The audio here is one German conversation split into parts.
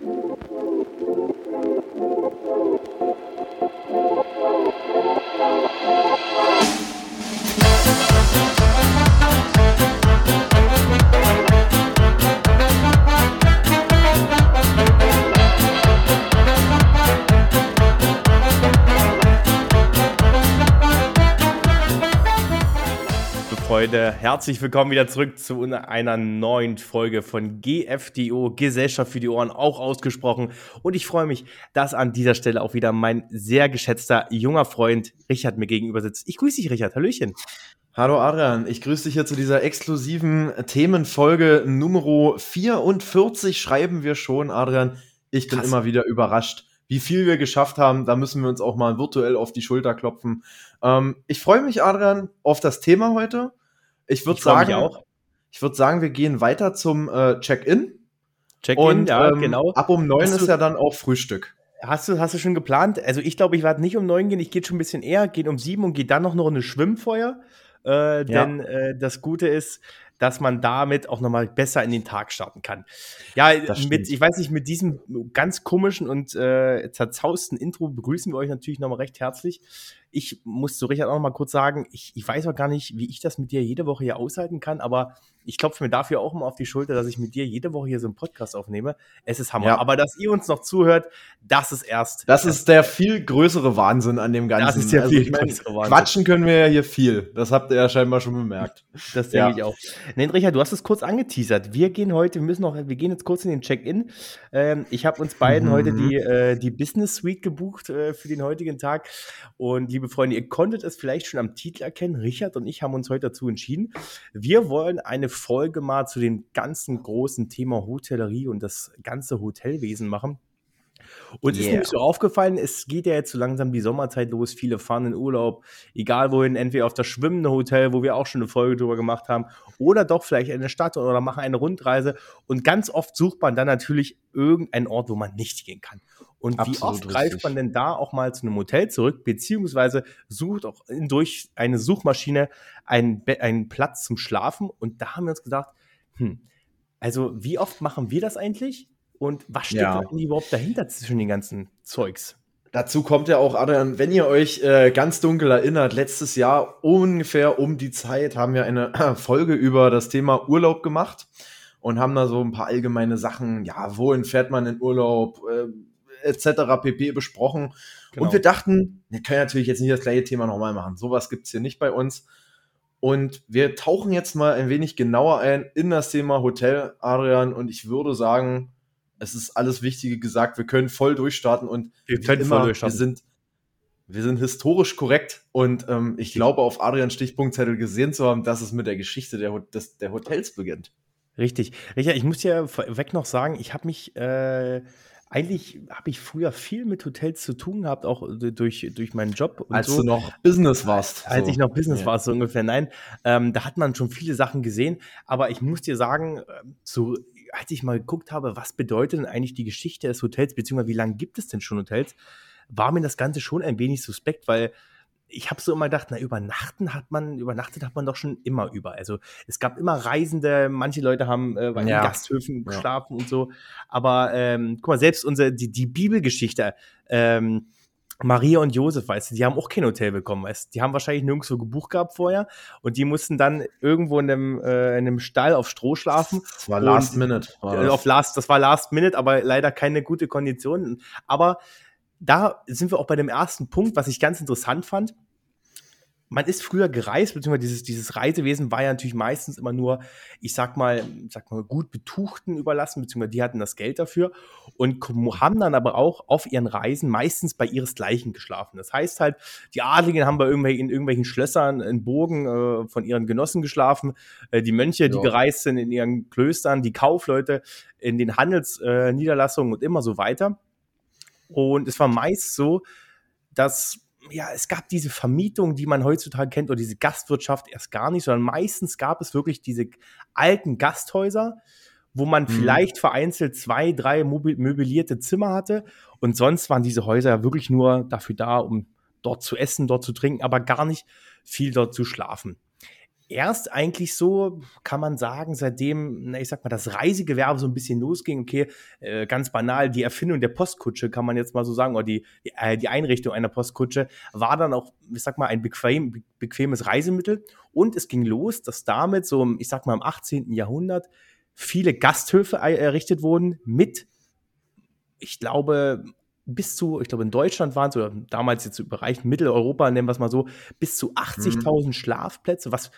Thank you. Freunde, herzlich willkommen wieder zurück zu einer neuen Folge von GFDO, Gesellschaft für die Ohren, auch ausgesprochen. Und ich freue mich, dass an dieser Stelle auch wieder mein sehr geschätzter junger Freund Richard mir gegenüber sitzt. Ich grüße dich, Richard. Hallöchen. Hallo Adrian, ich grüße dich hier zu dieser exklusiven Themenfolge Nummer 44 schreiben wir schon, Adrian. Ich bin Krass. immer wieder überrascht, wie viel wir geschafft haben. Da müssen wir uns auch mal virtuell auf die Schulter klopfen. Ähm, ich freue mich, Adrian, auf das Thema heute. Ich würde sagen, auch. ich würde sagen, wir gehen weiter zum äh, Check-in. Check-in, ja, ähm, genau. Ab um neun ist ja dann auch Frühstück. Hast du, hast du schon geplant? Also ich glaube, ich werde nicht um neun gehen, ich gehe schon ein bisschen eher, gehe um sieben und gehe dann noch eine Runde schwimmen vorher. Äh, ja. Denn äh, das Gute ist, dass man damit auch nochmal besser in den Tag starten kann. Ja, mit, ich weiß nicht, mit diesem ganz komischen und äh, zerzausten Intro begrüßen wir euch natürlich nochmal recht herzlich. Ich muss zu Richard auch nochmal kurz sagen, ich, ich weiß auch gar nicht, wie ich das mit dir jede Woche hier aushalten kann, aber ich klopfe mir dafür auch mal auf die Schulter, dass ich mit dir jede Woche hier so einen Podcast aufnehme. Es ist Hammer. Ja. Aber dass ihr uns noch zuhört, das ist erst. Das ist der viel größere Wahnsinn an dem Ganzen. Das ist ja also, viel ich mein, größere Wahnsinn. Quatschen können wir ja hier viel. Das habt ihr ja scheinbar schon bemerkt. Das denke ja. ich auch. Nein, Richard, du hast es kurz angeteasert. Wir gehen heute, wir müssen noch, wir gehen jetzt kurz in den Check-in. Ähm, ich habe uns beiden mhm. heute die, äh, die Business Suite gebucht äh, für den heutigen Tag. Und liebe Freunde, ihr konntet es vielleicht schon am Titel erkennen. Richard und ich haben uns heute dazu entschieden. Wir wollen eine Folge mal zu dem ganzen großen Thema Hotellerie und das ganze Hotelwesen machen. Und yeah. ist mir so aufgefallen, es geht ja jetzt so langsam die Sommerzeit los. Viele fahren in Urlaub, egal wohin, entweder auf das schwimmende Hotel, wo wir auch schon eine Folge drüber gemacht haben, oder doch vielleicht in eine Stadt oder machen eine Rundreise. Und ganz oft sucht man dann natürlich irgendeinen Ort, wo man nicht gehen kann. Und Absolut wie oft richtig. greift man denn da auch mal zu einem Hotel zurück, beziehungsweise sucht auch durch eine Suchmaschine einen, einen Platz zum Schlafen? Und da haben wir uns gedacht, hm, also wie oft machen wir das eigentlich? Und was steckt ja. überhaupt dahinter zwischen den ganzen Zeugs? Dazu kommt ja auch, Adrian, wenn ihr euch äh, ganz dunkel erinnert, letztes Jahr ungefähr um die Zeit haben wir eine Folge über das Thema Urlaub gemacht und haben da so ein paar allgemeine Sachen, ja, wohin fährt man in Urlaub, äh, etc. pp. besprochen. Genau. Und wir dachten, wir können natürlich jetzt nicht das gleiche Thema nochmal machen. Sowas gibt es hier nicht bei uns. Und wir tauchen jetzt mal ein wenig genauer ein in das Thema Hotel, Adrian. Und ich würde sagen, es ist alles Wichtige gesagt. Wir können voll durchstarten und wir können immer, voll durchstarten. Wir sind, wir sind historisch korrekt und ähm, ich glaube, auf Adrians Stichpunktzettel gesehen zu haben, dass es mit der Geschichte der, des, der Hotels beginnt. Richtig. Richard, ich muss ja vorweg noch sagen, ich habe mich äh, eigentlich habe ich früher viel mit Hotels zu tun gehabt, auch durch, durch meinen Job. als so. du noch Business warst. Als so. ich noch Business ja. war, so ungefähr. Nein, ähm, da hat man schon viele Sachen gesehen. Aber ich muss dir sagen, ähm, so als ich mal geguckt habe, was bedeutet denn eigentlich die Geschichte des Hotels, beziehungsweise wie lange gibt es denn schon Hotels, war mir das Ganze schon ein wenig suspekt, weil ich habe so immer gedacht, na, übernachten hat man, übernachtet hat man doch schon immer über. Also es gab immer Reisende, manche Leute haben äh, bei ja. Gasthöfen geschlafen ja. und so. Aber ähm, guck mal, selbst unsere, die, die Bibelgeschichte, ähm, Maria und Josef, weißt du, die haben auch kein Hotel bekommen, weißt du. Die haben wahrscheinlich nirgendwo gebucht gehabt vorher und die mussten dann irgendwo in einem, äh, in einem Stall auf Stroh schlafen. Das war Last Minute. War das. Auf Last, das war Last Minute, aber leider keine gute Kondition. Aber da sind wir auch bei dem ersten Punkt, was ich ganz interessant fand man ist früher gereist, beziehungsweise dieses, dieses Reisewesen war ja natürlich meistens immer nur, ich sag mal, sag mal, gut Betuchten überlassen, beziehungsweise die hatten das Geld dafür und haben dann aber auch auf ihren Reisen meistens bei ihresgleichen geschlafen. Das heißt halt, die Adligen haben bei irgendwelchen, in irgendwelchen Schlössern in Burgen äh, von ihren Genossen geschlafen, äh, die Mönche, ja. die gereist sind in ihren Klöstern, die Kaufleute in den Handelsniederlassungen äh, und immer so weiter. Und es war meist so, dass ja, es gab diese Vermietung, die man heutzutage kennt, oder diese Gastwirtschaft erst gar nicht, sondern meistens gab es wirklich diese alten Gasthäuser, wo man mhm. vielleicht vereinzelt zwei, drei möblierte Zimmer hatte. Und sonst waren diese Häuser ja wirklich nur dafür da, um dort zu essen, dort zu trinken, aber gar nicht viel dort zu schlafen. Erst eigentlich so, kann man sagen, seitdem, na, ich sag mal, das Reisegewerbe so ein bisschen losging, okay, äh, ganz banal, die Erfindung der Postkutsche, kann man jetzt mal so sagen, oder die, die, äh, die Einrichtung einer Postkutsche, war dann auch, ich sag mal, ein bequem, bequemes Reisemittel. Und es ging los, dass damit so, ich sag mal, im 18. Jahrhundert viele Gasthöfe errichtet wurden mit, ich glaube, bis zu, ich glaube, in Deutschland waren es, oder damals jetzt im Bereich Mitteleuropa, nennen wir es mal so, bis zu 80.000 mhm. Schlafplätze, was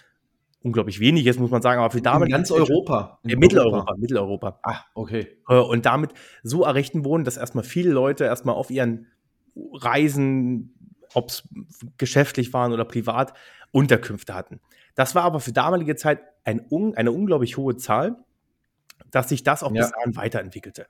unglaublich wenig ist, muss man sagen, aber für damit. In ganz Europa. In Mitteleuropa, Europa. Mitteleuropa. Ah, okay. Äh, und damit so errichten wurden, dass erstmal viele Leute erstmal auf ihren Reisen, ob es geschäftlich waren oder privat, Unterkünfte hatten. Das war aber für damalige Zeit ein, eine unglaublich hohe Zahl, dass sich das auch ja. bis dahin weiterentwickelte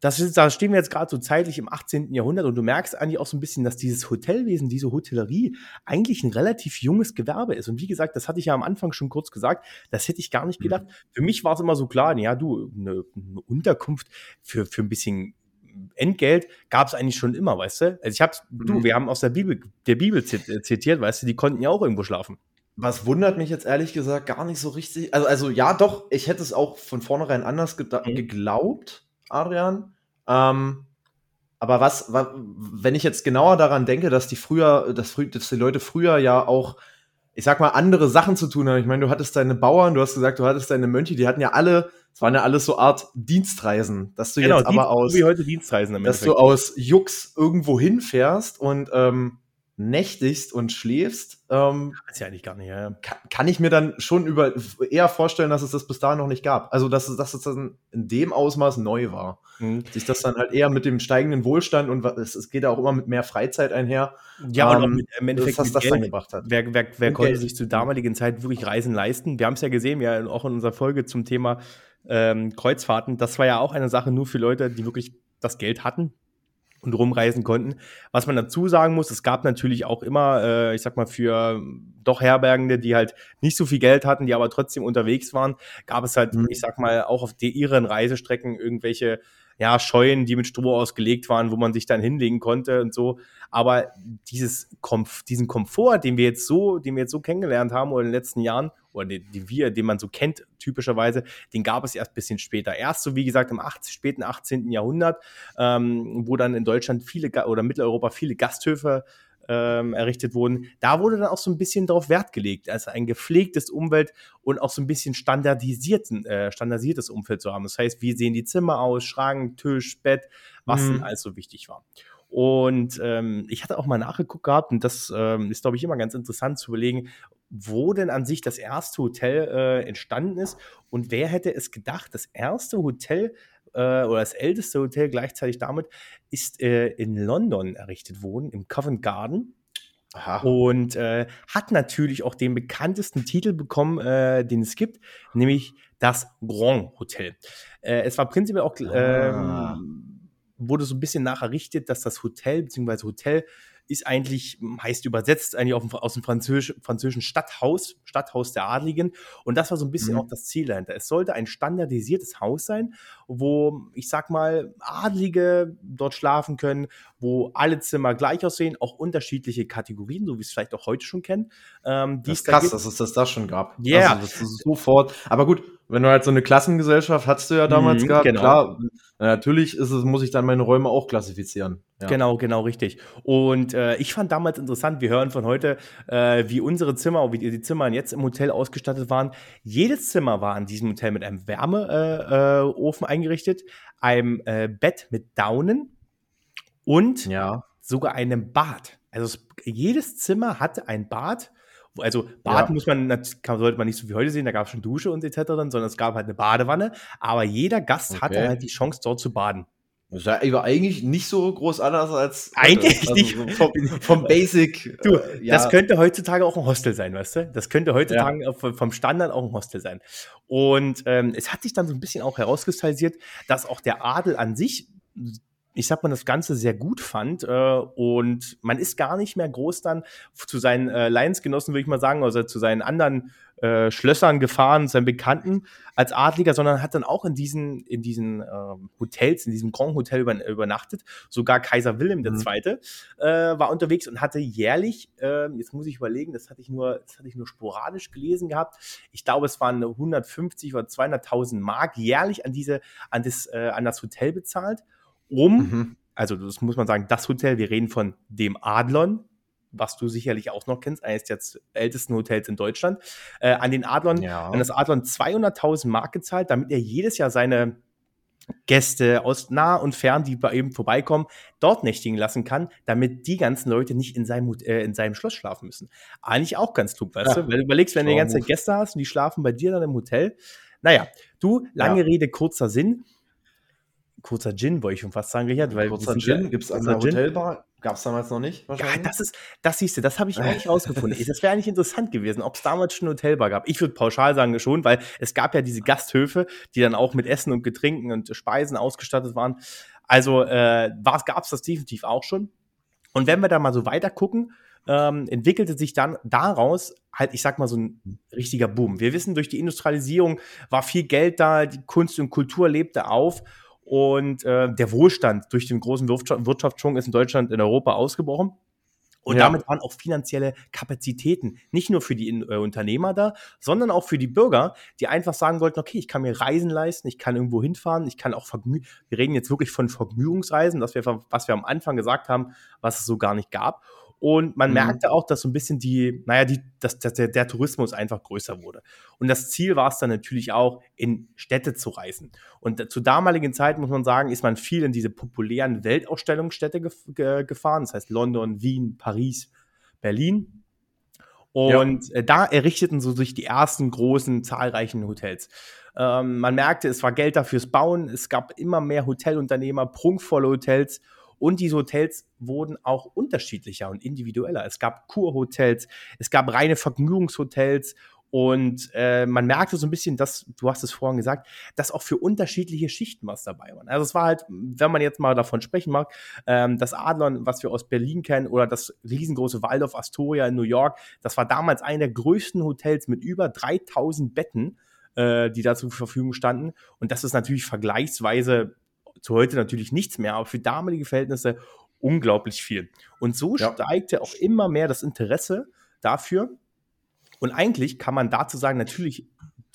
das ist, da stehen wir jetzt gerade so zeitlich im 18. Jahrhundert und du merkst eigentlich auch so ein bisschen, dass dieses Hotelwesen, diese Hotellerie eigentlich ein relativ junges Gewerbe ist. Und wie gesagt, das hatte ich ja am Anfang schon kurz gesagt, das hätte ich gar nicht gedacht. Mhm. Für mich war es immer so klar, ja, du, eine, eine Unterkunft für, für ein bisschen Entgelt gab es eigentlich schon immer, weißt du? Also ich hab's, mhm. du, wir haben aus der Bibel, der Bibel zitiert, weißt du, die konnten ja auch irgendwo schlafen. Was wundert mich jetzt ehrlich gesagt gar nicht so richtig. Also, also ja, doch, ich hätte es auch von vornherein anders mhm. geglaubt Adrian. Ähm, aber was, was, wenn ich jetzt genauer daran denke, dass die früher, dass, dass die Leute früher ja auch, ich sag mal, andere Sachen zu tun haben. Ich meine, du hattest deine Bauern, du hast gesagt, du hattest deine Mönche, die hatten ja alle, es waren ja alles so Art Dienstreisen, dass du genau, jetzt aber aus, wie heute Dienstreisen dass du aus Jux irgendwo hinfährst und ähm, nächtigst und schläfst, ähm, das ist ja eigentlich gar nicht, ja. Kann, kann, ich mir dann schon über eher vorstellen, dass es das bis dahin noch nicht gab. Also dass, dass es dann in dem Ausmaß neu war. Mhm. Sich das dann halt eher mit dem steigenden Wohlstand und es, es geht ja auch immer mit mehr Freizeit einher. Ja, ähm, und mit, im Endeffekt, was das dann gebracht hat. Wer, wer, wer konnte Geld. sich zur damaligen Zeit wirklich Reisen leisten? Wir haben es ja gesehen, ja auch in unserer Folge zum Thema ähm, Kreuzfahrten. Das war ja auch eine Sache nur für Leute, die wirklich das Geld hatten, und rumreisen konnten. Was man dazu sagen muss, es gab natürlich auch immer, äh, ich sag mal, für doch Herbergende, die halt nicht so viel Geld hatten, die aber trotzdem unterwegs waren, gab es halt, mhm. ich sag mal, auch auf die, ihren Reisestrecken irgendwelche ja, Scheunen, die mit Stroh ausgelegt waren, wo man sich dann hinlegen konnte und so. Aber dieses Komf diesen Komfort, den wir jetzt so, den wir jetzt so kennengelernt haben oder in den letzten Jahren, oder den, den wir, den man so kennt, typischerweise, den gab es erst ein bisschen später. Erst so, wie gesagt, im 80, späten 18. Jahrhundert, ähm, wo dann in Deutschland viele oder Mitteleuropa viele Gasthöfe ähm, errichtet wurden, da wurde dann auch so ein bisschen darauf Wert gelegt, also ein gepflegtes Umwelt und auch so ein bisschen standardisierten, äh, standardisiertes Umfeld zu haben. Das heißt, wie sehen die Zimmer aus, Schrank, Tisch, Bett, was mhm. alles so wichtig war. Und ähm, ich hatte auch mal nachgeguckt gehabt und das ähm, ist, glaube ich, immer ganz interessant zu überlegen, wo denn an sich das erste Hotel äh, entstanden ist und wer hätte es gedacht, das erste Hotel äh, oder das älteste Hotel gleichzeitig damit ist äh, in London errichtet worden, im Covent Garden. Aha. Und äh, hat natürlich auch den bekanntesten Titel bekommen, äh, den es gibt, nämlich das Grand Hotel. Äh, es war prinzipiell auch, ah. Wurde so ein bisschen nacherrichtet, dass das Hotel bzw. Hotel ist eigentlich, heißt übersetzt, eigentlich auf, aus dem Französisch, französischen Stadthaus, Stadthaus der Adligen. Und das war so ein bisschen mhm. auch das Ziel dahinter. Es sollte ein standardisiertes Haus sein, wo, ich sag mal, Adlige dort schlafen können, wo alle Zimmer gleich aussehen, auch unterschiedliche Kategorien, so wie es vielleicht auch heute schon kennen. Ähm, das ist krass, da dass es das, das schon gab. Ja. Yeah. Also, das ist sofort. Aber gut, wenn du halt so eine Klassengesellschaft hattest du ja damals mhm, gehabt, genau. klar, natürlich ist es, muss ich dann meine Räume auch klassifizieren. Ja. Genau, genau, richtig. Und äh, ich fand damals interessant, wir hören von heute, äh, wie unsere Zimmer, wie die Zimmer jetzt im Hotel ausgestattet waren. Jedes Zimmer war in diesem Hotel mit einem Wärmeofen äh, eingerichtet, einem äh, Bett mit Daunen und ja. sogar einem Bad. Also es, jedes Zimmer hatte ein Bad also Bad ja. muss man, sollte man nicht so wie heute sehen, da gab es schon Dusche und etc., sondern es gab halt eine Badewanne, aber jeder Gast okay. hatte halt die Chance, dort zu baden. Das war eigentlich nicht so groß anders als eigentlich also nicht so vom, vom, Basic. Du, äh, ja. das könnte heutzutage auch ein Hostel sein, weißt du? Das könnte heutzutage ja. vom Standard auch ein Hostel sein. Und ähm, es hat sich dann so ein bisschen auch herauskristallisiert, dass auch der Adel an sich ich sag mal, das Ganze sehr gut fand. Äh, und man ist gar nicht mehr groß dann zu seinen äh, Lionsgenossen, würde ich mal sagen, also zu seinen anderen äh, Schlössern gefahren, seinen Bekannten als Adliger, sondern hat dann auch in diesen, in diesen ähm, Hotels, in diesem Grand Hotel über, übernachtet. Sogar Kaiser Wilhelm II. Mhm. Äh, war unterwegs und hatte jährlich, äh, jetzt muss ich überlegen, das hatte ich nur, das hatte ich nur sporadisch gelesen gehabt. Ich glaube, es waren 150 oder 200.000 Mark jährlich an diese, an das, äh, an das Hotel bezahlt, um mhm also das muss man sagen, das Hotel, wir reden von dem Adlon, was du sicherlich auch noch kennst, eines der ältesten Hotels in Deutschland, äh, an den Adlon, ja. an das Adlon 200.000 Mark gezahlt, damit er jedes Jahr seine Gäste aus nah und fern, die bei ihm vorbeikommen, dort nächtigen lassen kann, damit die ganzen Leute nicht in seinem, äh, in seinem Schloss schlafen müssen. Eigentlich auch ganz klug, weißt ja. du? Weil du überlegst, wenn du die ganze Gäste hast und die schlafen bei dir dann im Hotel. Naja, du, lange ja. Rede, kurzer Sinn kurzer Gin, wollte ich schon fast sagen, Richard. Weil kurzer Gin gibt es an der Hotelbar. Gab es damals noch nicht? Ja, das ist, das siehst du, das habe ich auch nicht rausgefunden. Das wäre eigentlich interessant gewesen, ob es damals schon eine Hotelbar gab. Ich würde pauschal sagen schon, weil es gab ja diese Gasthöfe, die dann auch mit Essen und Getränken und Speisen ausgestattet waren. Also äh, gab es das definitiv auch schon. Und wenn wir da mal so weiter gucken, ähm, entwickelte sich dann daraus halt, ich sag mal, so ein richtiger Boom. Wir wissen, durch die Industrialisierung war viel Geld da, die Kunst und Kultur lebte auf und äh, der Wohlstand durch den großen Wirtschaftsschwung ist in Deutschland, in Europa ausgebrochen. Und ja. damit waren auch finanzielle Kapazitäten nicht nur für die äh, Unternehmer da, sondern auch für die Bürger, die einfach sagen wollten, okay, ich kann mir Reisen leisten, ich kann irgendwo hinfahren, ich kann auch Vergnü wir reden jetzt wirklich von Vergnügungsreisen, das wir, was wir am Anfang gesagt haben, was es so gar nicht gab. Und man mhm. merkte auch, dass so ein bisschen die, naja, die, dass, dass der, der, Tourismus einfach größer wurde. Und das Ziel war es dann natürlich auch, in Städte zu reisen. Und zur damaligen Zeit, muss man sagen, ist man viel in diese populären Weltausstellungsstädte gef ge gefahren. Das heißt London, Wien, Paris, Berlin. Und ja. Äh, da errichteten so sich die ersten großen, zahlreichen Hotels. Ähm, man merkte, es war Geld dafür fürs Bauen. Es gab immer mehr Hotelunternehmer, prunkvolle Hotels. Und diese Hotels wurden auch unterschiedlicher und individueller. Es gab Kurhotels, es gab reine Vergnügungshotels und äh, man merkte so ein bisschen, dass, du hast es vorhin gesagt, dass auch für unterschiedliche Schichten was dabei war. Also es war halt, wenn man jetzt mal davon sprechen mag, ähm, das Adlon, was wir aus Berlin kennen, oder das riesengroße Waldorf Astoria in New York, das war damals einer der größten Hotels mit über 3000 Betten, äh, die da zur Verfügung standen. Und das ist natürlich vergleichsweise zu heute natürlich nichts mehr, aber für damalige Verhältnisse unglaublich viel. Und so ja. steigte auch immer mehr das Interesse dafür. Und eigentlich kann man dazu sagen, natürlich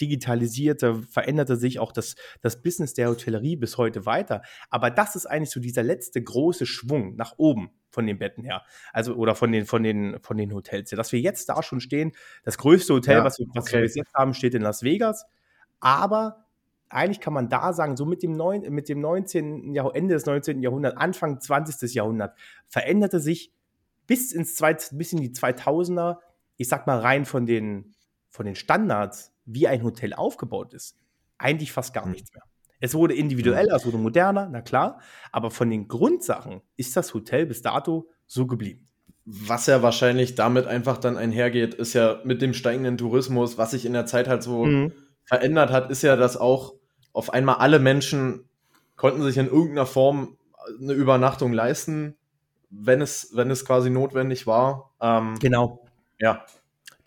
digitalisierte, veränderte sich auch das, das Business der Hotellerie bis heute weiter. Aber das ist eigentlich so dieser letzte große Schwung nach oben von den Betten her. Also, oder von den, von den, von den Hotels. Dass wir jetzt da schon stehen, das größte Hotel, ja, was, wir, was okay. wir bis jetzt haben, steht in Las Vegas. Aber eigentlich kann man da sagen, so mit dem, neun, mit dem 19. Jahrhundert, Ende des 19. Jahrhunderts, Anfang 20. Jahrhundert, veränderte sich bis, ins Zweit, bis in die 2000er, ich sag mal rein von den, von den Standards, wie ein Hotel aufgebaut ist, eigentlich fast gar mhm. nichts mehr. Es wurde individueller, es wurde moderner, na klar, aber von den Grundsachen ist das Hotel bis dato so geblieben. Was ja wahrscheinlich damit einfach dann einhergeht, ist ja mit dem steigenden Tourismus, was sich in der Zeit halt so mhm verändert hat, ist ja, dass auch auf einmal alle Menschen konnten sich in irgendeiner Form eine Übernachtung leisten, wenn es, wenn es quasi notwendig war. Ähm, genau. Ja.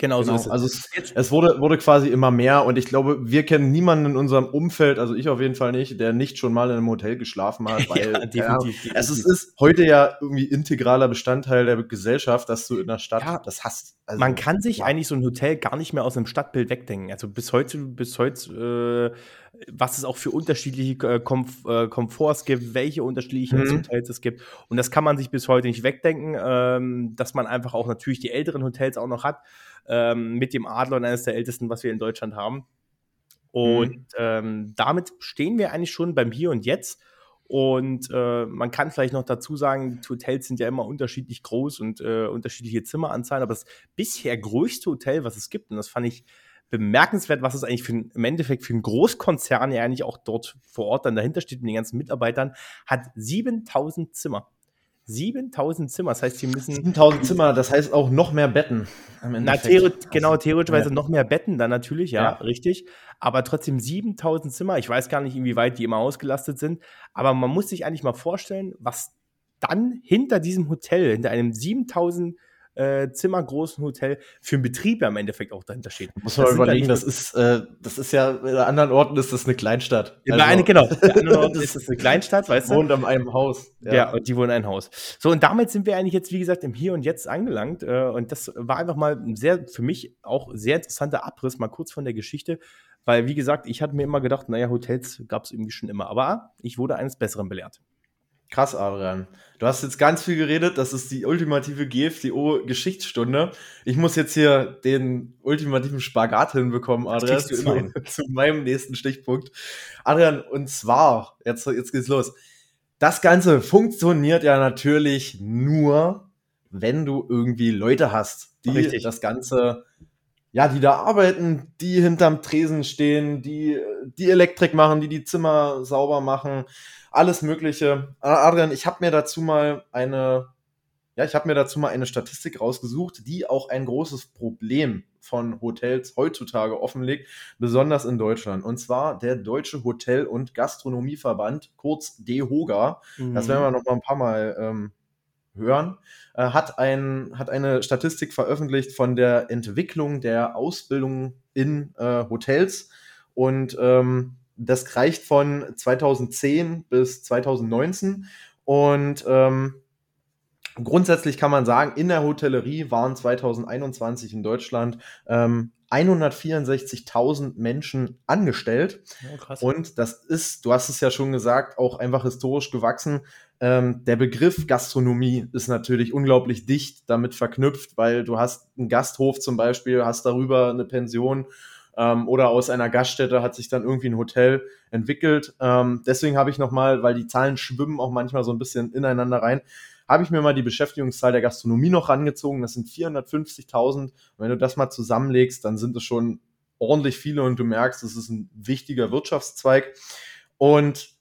Genau, genau. so ist es. Also es, es, wurde, wurde quasi immer mehr und ich glaube, wir kennen niemanden in unserem Umfeld, also ich auf jeden Fall nicht, der nicht schon mal in einem Hotel geschlafen hat, weil ja, definitiv, ja, es ist, ist, heute ja irgendwie integraler Bestandteil der Gesellschaft, dass du in der Stadt ja, das hast. Also, man kann sich eigentlich so ein Hotel gar nicht mehr aus einem Stadtbild wegdenken. Also bis heute, bis heute, äh, was es auch für unterschiedliche äh, Komf äh, Komforts gibt, welche unterschiedlichen mhm. Hotels es gibt. Und das kann man sich bis heute nicht wegdenken, ähm, dass man einfach auch natürlich die älteren Hotels auch noch hat ähm, mit dem Adler und eines der ältesten, was wir in Deutschland haben. Und mhm. ähm, damit stehen wir eigentlich schon beim Hier und Jetzt. Und äh, man kann vielleicht noch dazu sagen, die Hotels sind ja immer unterschiedlich groß und äh, unterschiedliche Zimmeranzahlen, aber das bisher größte Hotel, was es gibt, und das fand ich bemerkenswert, was es eigentlich für im Endeffekt für einen Großkonzern ja eigentlich auch dort vor Ort dann dahinter steht mit den ganzen Mitarbeitern, hat 7000 Zimmer. 7000 Zimmer. Das heißt, sie müssen. 7000 Zimmer, das heißt auch noch mehr Betten. Na, theori genau, theoretisch ja. noch mehr Betten dann natürlich, ja, ja, richtig. Aber trotzdem 7000 Zimmer. Ich weiß gar nicht, inwieweit die immer ausgelastet sind. Aber man muss sich eigentlich mal vorstellen, was dann hinter diesem Hotel, hinter einem 7000 äh, zimmergroßen Hotel für einen Betrieb ja im Endeffekt auch dahinter steht. Muss man Das überlegen, das ist, äh, das ist ja, in anderen Orten ist das eine Kleinstadt. Ja, bei eine, genau. Der andere Ort ist es eine Kleinstadt, weißt du? wohnt an einem Haus. Ja. und die wohnen in einem Haus. So, und damit sind wir eigentlich jetzt, wie gesagt, im Hier und Jetzt angelangt. Äh, und das war einfach mal ein sehr, für mich auch sehr interessanter Abriss, mal kurz von der Geschichte. Weil, wie gesagt, ich hatte mir immer gedacht, naja, Hotels gab es irgendwie schon immer. Aber ich wurde eines Besseren belehrt. Krass, Adrian. Du hast jetzt ganz viel geredet. Das ist die ultimative GFDO-Geschichtsstunde. Ich muss jetzt hier den ultimativen Spagat hinbekommen, Adrian, zu, zu meinem nächsten Stichpunkt. Adrian, und zwar, jetzt, jetzt geht's los. Das Ganze funktioniert ja natürlich nur, wenn du irgendwie Leute hast, die Richtig. das Ganze, ja, die da arbeiten, die hinterm Tresen stehen, die die Elektrik machen, die die Zimmer sauber machen, alles Mögliche. Adrian, ich habe mir dazu mal eine, ja, ich habe mir dazu mal eine Statistik rausgesucht, die auch ein großes Problem von Hotels heutzutage offenlegt, besonders in Deutschland. Und zwar der Deutsche Hotel- und Gastronomieverband, kurz DEHOGA. Das werden wir noch mal ein paar Mal ähm, hören, äh, hat, ein, hat eine Statistik veröffentlicht von der Entwicklung der Ausbildung in äh, Hotels. Und ähm, das reicht von 2010 bis 2019. Und ähm, grundsätzlich kann man sagen, in der Hotellerie waren 2021 in Deutschland ähm, 164.000 Menschen angestellt. Krass. Und das ist, du hast es ja schon gesagt, auch einfach historisch gewachsen. Ähm, der Begriff Gastronomie ist natürlich unglaublich dicht damit verknüpft, weil du hast einen Gasthof zum Beispiel, hast darüber eine Pension ähm, oder aus einer Gaststätte hat sich dann irgendwie ein Hotel entwickelt. Ähm, deswegen habe ich nochmal, weil die Zahlen schwimmen auch manchmal so ein bisschen ineinander rein, habe ich mir mal die Beschäftigungszahl der Gastronomie noch rangezogen. Das sind 450.000. Und wenn du das mal zusammenlegst, dann sind es schon ordentlich viele und du merkst, es ist ein wichtiger Wirtschaftszweig. Und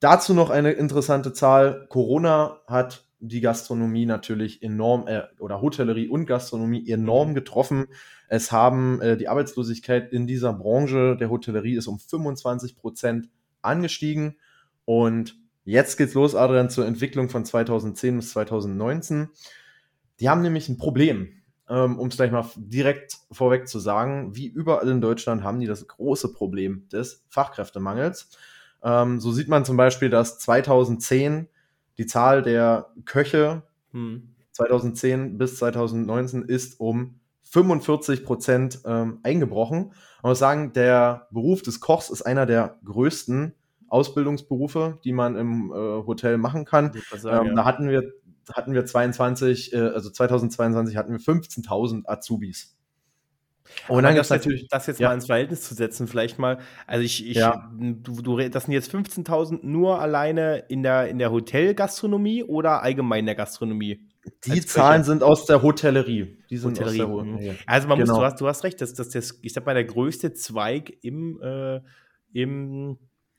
dazu noch eine interessante Zahl. Corona hat die Gastronomie natürlich enorm, äh, oder Hotellerie und Gastronomie enorm getroffen. Es haben äh, die Arbeitslosigkeit in dieser Branche der Hotellerie ist um 25 Prozent angestiegen. Und jetzt geht's los, Adrian, zur Entwicklung von 2010 bis 2019. Die haben nämlich ein Problem. Ähm, um es gleich mal direkt vorweg zu sagen, wie überall in Deutschland haben die das große Problem des Fachkräftemangels. Ähm, so sieht man zum Beispiel, dass 2010 die Zahl der Köche Hm. 2010 bis 2019 ist um 45 Prozent ähm, eingebrochen. Man muss sagen, der Beruf des Kochs ist einer der größten Ausbildungsberufe, die man im äh, Hotel machen kann. Sagen, Ähm, Da hatten wir, hatten wir 22, äh, also 2022 hatten wir 15.000 Azubis. Und dann das, natürlich, das jetzt ja. mal ins Verhältnis zu setzen, vielleicht mal, also ich, ich Ja. du, du, das sind jetzt 15.000 nur alleine in der, in der Hotelgastronomie oder allgemein in der Gastronomie? die Zahlen sind aus der Hotellerie. Die sind Hotellerie, aus der mhm. Hotellerie. Also man muss, Genau. du hast, du hast recht, dass das, das, ich sag mal, der größte Zweig im, äh, im,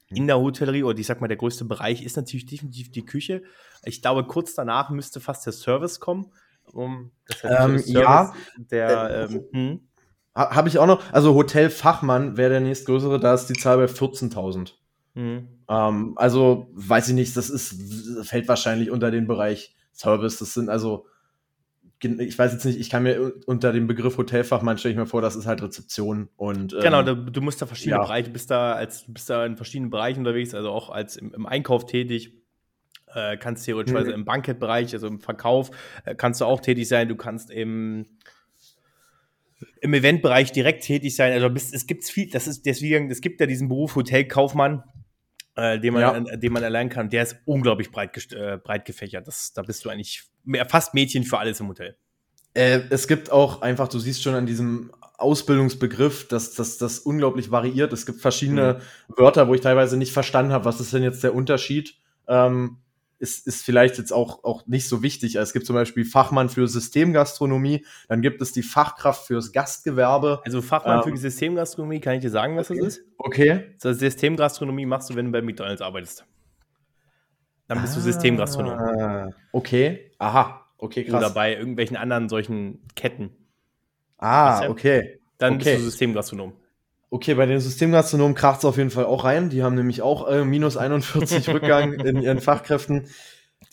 in der Hotellerie oder ich sag mal, der größte Bereich ist natürlich definitiv die Küche. Ich glaube, kurz danach müsste fast der Service kommen. Um, Ähm, Service, ja. Der, Äh, ähm, hm. Habe ich auch noch, also Hotelfachmann wäre der nächstgrößere, da ist die Zahl bei 14.000. Hm. Ähm, also, weiß ich nicht, das ist, fällt wahrscheinlich unter den Bereich Service. Das sind also, ich weiß jetzt nicht, ich kann mir un- unter dem Begriff Hotelfachmann stelle ich mir vor, das ist halt Rezeption und ähm, Genau, du, du musst da verschiedene ja. Bereiche, bist da als bist da in verschiedenen Bereichen unterwegs, also auch als im, im Einkauf tätig. Äh, kannst theoretisch Mhm. im Bankettbereich, also im Verkauf, äh, kannst du auch tätig sein. Du kannst im, im Eventbereich direkt tätig sein. Also bist, es gibt viel, das ist deswegen, es gibt ja diesen Beruf Hotelkaufmann, äh, den, man, Ja. den man erlernen kann. Der ist unglaublich breit, äh, breit gefächert. Das, da bist du eigentlich mehr, fast Mädchen für alles im Hotel. Äh, es gibt auch einfach, du siehst schon an diesem Ausbildungsbegriff, dass dass das unglaublich variiert. Es gibt verschiedene Wörter, wo ich teilweise nicht verstanden habe, was ist denn jetzt der Unterschied. Ähm, ist, ist vielleicht jetzt auch, auch nicht so wichtig. Also Es gibt zum Beispiel Fachmann für Systemgastronomie, dann gibt es die Fachkraft fürs Gastgewerbe. Also Fachmann Ähm. für Systemgastronomie, kann ich dir sagen, was das ist? Okay. So, Systemgastronomie machst du, wenn du bei McDonalds arbeitest. Dann bist du Systemgastronom. Ah, okay. Aha. Okay, krass. Oder bei irgendwelchen anderen solchen Ketten. ah, okay. Dann Okay. bist du Systemgastronom. Okay, bei den Systemgastronomen kracht es auf jeden Fall auch rein. Die haben nämlich auch äh, minus 41 Rückgang in ihren Fachkräften.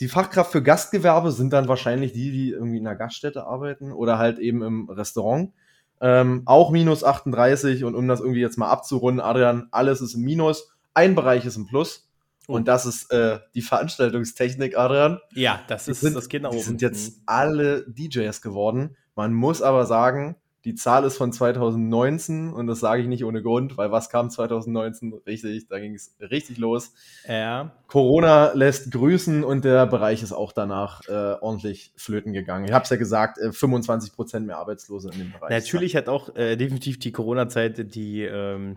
die Fachkraft für Gastgewerbe sind dann wahrscheinlich die, die irgendwie in einer Gaststätte arbeiten oder halt eben im Restaurant. Ähm, auch minus 38 und um das irgendwie jetzt mal abzurunden, Adrian, alles ist im Minus, ein Bereich ist im Plus. Und oh. das ist äh, die Veranstaltungstechnik, Adrian. Ja, das ist sind, das geht nach oben. Die sind jetzt mhm. alle DJs geworden. Man muss aber sagen, die Zahl ist von 2019 und das sage ich nicht ohne Grund, weil was kam 2019? Richtig, da ging es richtig los. Ja. Corona lässt grüßen und der Bereich ist auch danach äh, ordentlich flöten gegangen. Ich habe es ja gesagt, äh, 25 Prozent mehr Arbeitslose in dem Bereich. Natürlich hat auch äh, definitiv die Corona-Zeit die ähm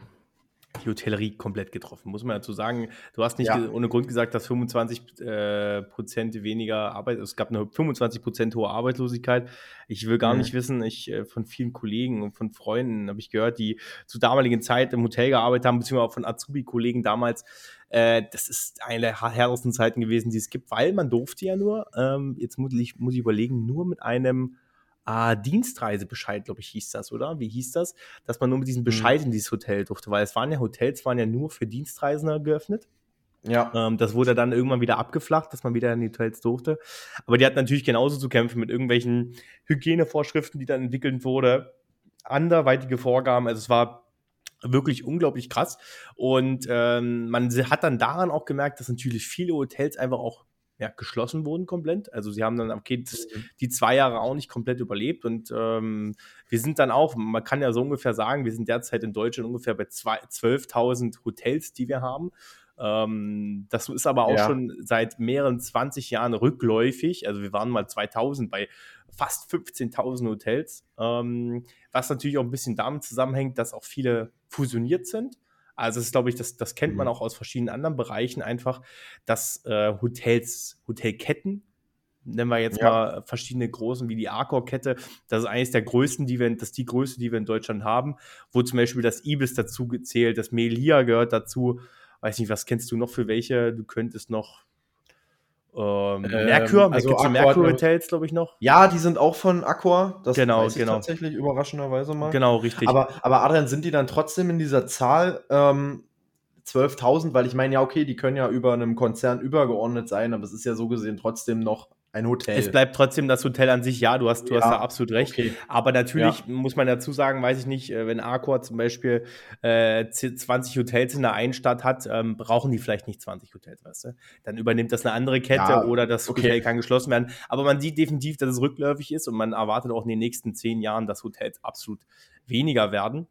die Hotellerie komplett getroffen, muss man dazu sagen. Du hast nicht ja. ohne Grund gesagt, dass 25 äh, Prozent weniger Arbeit, es gab eine 25 Prozent hohe Arbeitslosigkeit. Ich will gar mhm. nicht wissen, ich äh, von vielen Kollegen und von Freunden habe ich gehört, die zur damaligen Zeit im Hotel gearbeitet haben, beziehungsweise auch von Azubi-Kollegen damals. Äh, das ist eine der härtesten Zeiten gewesen, die es gibt, weil man durfte ja nur, ähm, jetzt muss ich, muss ich überlegen, nur mit einem ah, Dienstreisebescheid, glaube ich, hieß das, oder? Wie hieß das? Dass man nur mit diesem mhm. Bescheid mhm. in dieses Hotel durfte, weil es waren ja Hotels, waren ja nur für Dienstreisende geöffnet. Ja. Ähm, das wurde dann irgendwann wieder abgeflacht, dass man wieder in die Hotels durfte. Aber die hatten natürlich genauso zu kämpfen mit irgendwelchen Hygienevorschriften, die dann entwickelt wurden, anderweitige Vorgaben. Also es war wirklich unglaublich krass. Und ähm, man hat dann daran auch gemerkt, dass natürlich viele Hotels einfach auch ja, geschlossen wurden komplett. Also sie haben dann, okay, das, mhm. die zwei Jahre auch nicht komplett überlebt und ähm, wir sind dann auch, man kann ja so ungefähr sagen, wir sind derzeit in Deutschland ungefähr bei 12.000 Hotels, die wir haben. Ähm, das ist aber auch ja. schon seit mehreren 20 Jahren rückläufig. Also wir waren mal 2000 bei fast 15.000 Hotels, ähm, was natürlich auch ein bisschen damit zusammenhängt, dass auch viele fusioniert sind. Also das ist, glaube ich, das, das kennt man mhm. auch aus verschiedenen anderen Bereichen einfach, dass äh, Hotels, Hotelketten, nennen wir jetzt ja. mal verschiedene großen wie die Arcor-Kette, das ist eines der größten, die wir, das ist die größte, die wir in Deutschland haben, wo zum Beispiel das Ibis dazu gezählt, das Melia gehört dazu. Weiß nicht, was kennst du noch für welche? Du könntest noch ähm, ähm, Merkur, also Accor Merkur Hotels, glaube ich, noch. Ja, die sind auch von Accor. Das genau, weiß ich genau. tatsächlich überraschenderweise mal. Genau, richtig. Aber, aber Adrian, sind die dann trotzdem in dieser Zahl ähm, 12.000? Weil ich meine, ja, okay, die können ja über einem Konzern übergeordnet sein, aber es ist ja so gesehen trotzdem noch ein Hotel. Es bleibt trotzdem das Hotel an sich, ja, du hast, du ja, hast da absolut recht. Okay. Aber natürlich ja. muss man dazu sagen, weiß ich nicht, äh, wenn Arcor zum Beispiel äh, 20 Hotels in der einen Stadt hat, ähm, brauchen die vielleicht nicht 20 Hotels, weißt du? Dann übernimmt das eine andere Kette ja, oder das okay. Hotel kann geschlossen werden. Aber man sieht definitiv, dass es rückläufig ist und man erwartet auch in den nächsten zehn Jahren, dass Hotels absolut weniger werden.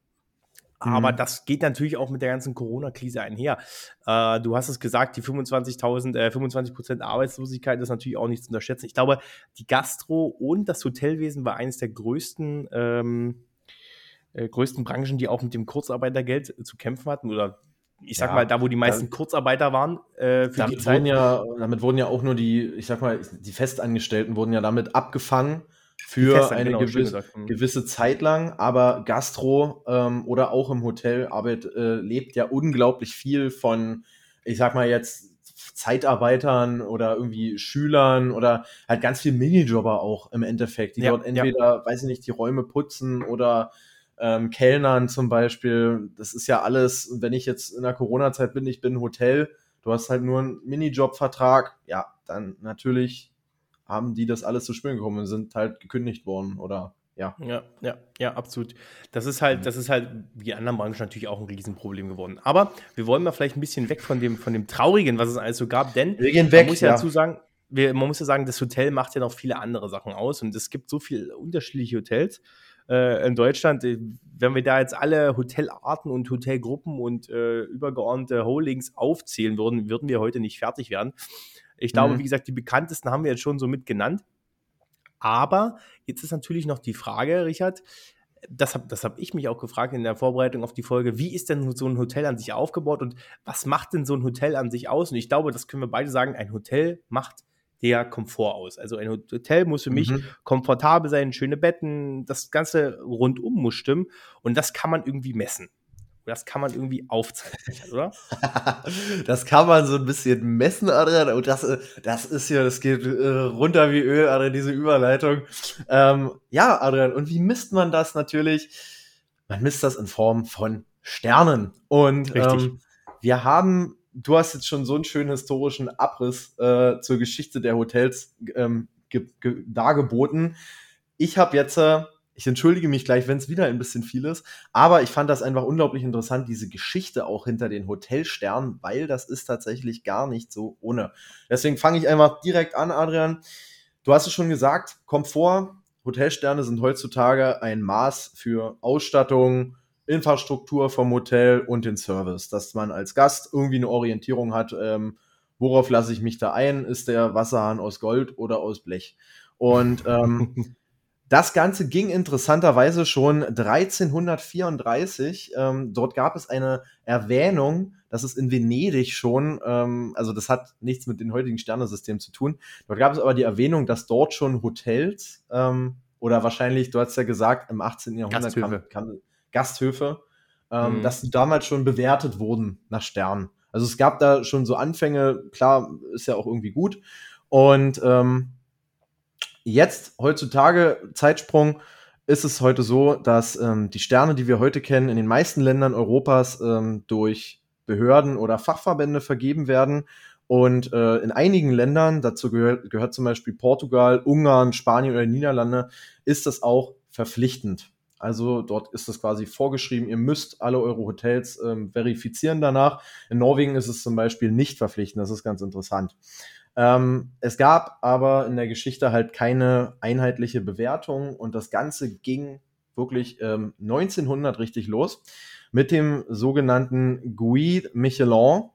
Aber mhm. das geht natürlich auch mit der ganzen Corona-Krise einher. Äh, du hast es gesagt, die 25.000, äh, 25 Prozent Arbeitslosigkeit ist natürlich auch nicht zu unterschätzen. Ich glaube, die Gastro und das Hotelwesen war eines der größten, ähm, äh, größten Branchen, die auch mit dem Kurzarbeitergeld zu kämpfen hatten oder ich sag ja, mal, da wo die meisten dann, Kurzarbeiter waren, äh, für damit. Wurden ja, damit wurden ja auch nur die, ich sag mal, die Festangestellten wurden ja damit abgefangen für eine genau, gewisse, mhm. gewisse Zeit lang, aber Gastro ähm, oder auch im Hotelarbeit äh, lebt ja unglaublich viel von, ich sag mal jetzt, Zeitarbeitern oder irgendwie Schülern oder halt ganz viel Minijobber auch im Endeffekt, die ja, dort entweder, ja. weiß ich nicht, die Räume putzen oder ähm, Kellnern zum Beispiel. Das ist ja alles, wenn ich jetzt in der Corona-Zeit bin, ich bin Hotel, du hast halt nur einen Minijob-Vertrag, ja, dann natürlich haben die das alles zu spüren gekommen und sind halt gekündigt worden oder ja. Ja, ja, ja, absolut. Das ist halt, das ist halt wie anderen Branchen natürlich auch ein Riesenproblem geworden. Aber wir wollen mal vielleicht ein bisschen weg von dem, von dem Traurigen, was es alles so gab, denn wir gehen weg, man muss ja, ja. dazu sagen, wir, man muss ja sagen, das Hotel macht ja noch viele andere Sachen aus und es gibt so viele unterschiedliche Hotels äh, in Deutschland. Wenn wir da jetzt alle Hotelarten und Hotelgruppen und äh, übergeordnete Holdings aufzählen würden, würden wir heute nicht fertig werden. Ich glaube, mhm. wie gesagt, die bekanntesten haben wir jetzt schon so mit genannt. Aber jetzt ist natürlich noch die Frage, Richard, das habe das hab ich mich auch gefragt in der Vorbereitung auf die Folge, wie ist denn so ein Hotel an sich aufgebaut und was macht denn so ein Hotel an sich aus? Und ich glaube, das können wir beide sagen, ein Hotel macht der Komfort aus. Also ein Hotel muss für mich mhm. komfortabel sein, schöne Betten, das Ganze rundum muss stimmen und das kann man irgendwie messen das kann man irgendwie aufzeichnen, oder? das kann man so ein bisschen messen, Adrian. Und das, äh, das ist ja, das geht äh, runter wie Öl, Adrian, diese Überleitung. Ähm, ja, Adrian, und wie misst man das natürlich? Man misst das in Form von Sternen. Und ähm, wir haben du hast jetzt schon so einen schönen historischen Abriss äh, zur Geschichte der Hotels ähm, dargeboten. Ich habe jetzt, äh, ich entschuldige mich gleich, wenn es wieder ein bisschen viel ist, aber ich fand das einfach unglaublich interessant, diese Geschichte auch hinter den Hotelsternen, weil das ist tatsächlich gar nicht so ohne. Deswegen fange ich einfach direkt an, Adrian. Du hast es schon gesagt, Komfort, Hotelsterne sind heutzutage ein Maß für Ausstattung, Infrastruktur vom Hotel und den Service, dass man als Gast irgendwie eine Orientierung hat, ähm, worauf lasse ich mich da ein? Ist der Wasserhahn aus Gold oder aus Blech? Und ähm, das Ganze ging interessanterweise schon 1334. Ähm, dort gab es eine Erwähnung, dass es in Venedig schon, ähm, also das hat nichts mit dem heutigen Sternesystemen zu tun. Dort gab es aber die Erwähnung, dass dort schon Hotels ähm, oder wahrscheinlich, du hast ja gesagt, im 18. Jahrhundert Gasthöfe, kam, kam Gasthöfe ähm, mhm. dass die damals schon bewertet wurden nach Sternen. Also es gab da schon so Anfänge, klar, ist ja auch irgendwie gut. Und ähm, jetzt, heutzutage, Zeitsprung, ist es heute so, dass ähm, die Sterne, die wir heute kennen, in den meisten Ländern Europas ähm, durch Behörden oder Fachverbände vergeben werden. Und äh, in einigen Ländern, dazu gehört, gehört zum Beispiel Portugal, Ungarn, Spanien oder Niederlande, ist das auch verpflichtend. Also dort ist das quasi vorgeschrieben, ihr müsst alle eure Hotels ähm, verifizieren danach. In Norwegen ist es zum Beispiel nicht verpflichtend, das ist ganz interessant. Ähm, es gab aber in der Geschichte halt keine einheitliche Bewertung und das Ganze ging wirklich ähm, 1900 richtig los mit dem sogenannten Guide Michelin.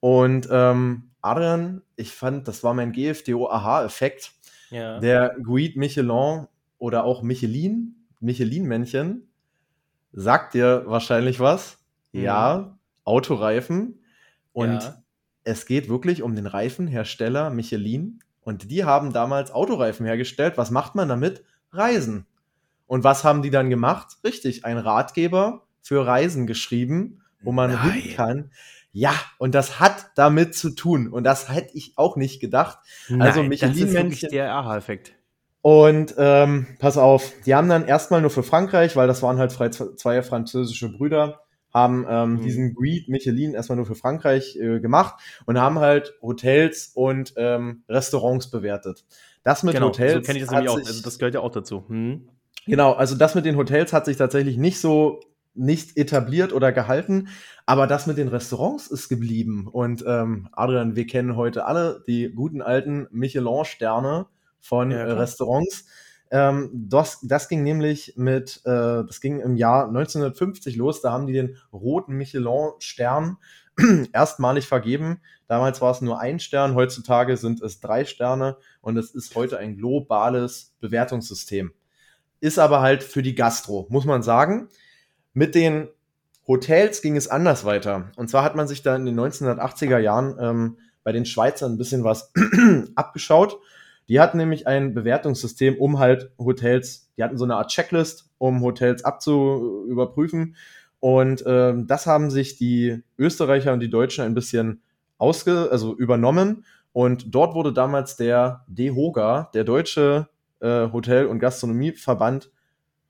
Und ähm, Adrian, ich fand, das war mein GFDO-Aha-Effekt. Ja. Der Guide Michelin oder auch Michelin Michelin-Männchen sagt dir wahrscheinlich was. Mhm. Ja, Autoreifen. Und ja. Es geht wirklich um den Reifenhersteller Michelin. Und die haben damals Autoreifen hergestellt. Was macht man damit? Reisen. Und was haben die dann gemacht? Richtig, ein Ratgeber für Reisen geschrieben, wo man Nein. hin kann. Ja, und das hat damit zu tun. Und das hätte ich auch nicht gedacht. Also Nein, also Michelin-Männchen. Das ist der Aha-Effekt. Und ähm, pass auf, die haben dann erstmal nur für Frankreich, weil das waren halt zwei französische Brüder, haben ähm, mhm. diesen Guide Michelin erstmal nur für Frankreich äh, gemacht und haben halt Hotels und ähm, Restaurants bewertet. Das mit genau, Hotels. So kenne ich das nämlich auch. Also das gehört ja auch dazu. Hm. Genau, also das mit den Hotels hat sich tatsächlich nicht so nicht etabliert oder gehalten, aber das mit den Restaurants ist geblieben. Und ähm, Adrian, wir kennen heute alle die guten alten Michelin-Sterne von ja, äh, Restaurants. Ähm, das, das ging nämlich mit, äh, das ging im Jahr 1950 los. Da haben die den roten Michelin-Stern erstmalig vergeben. Damals war es nur ein Stern, heutzutage sind es drei Sterne und es ist heute ein globales Bewertungssystem. Ist aber halt für die Gastro, muss man sagen. Mit den Hotels ging es anders weiter. Und zwar hat man sich da in den 1980er Jahren ähm, bei den Schweizern ein bisschen was abgeschaut die hatten nämlich ein Bewertungssystem, um halt Hotels, die hatten so eine Art Checklist, um Hotels abzuüberprüfen. Und ähm, das haben sich die Österreicher und die Deutschen ein bisschen ausge, also übernommen. Und dort wurde damals der DEHOGA, der Deutsche äh, Hotel- und Gastronomieverband,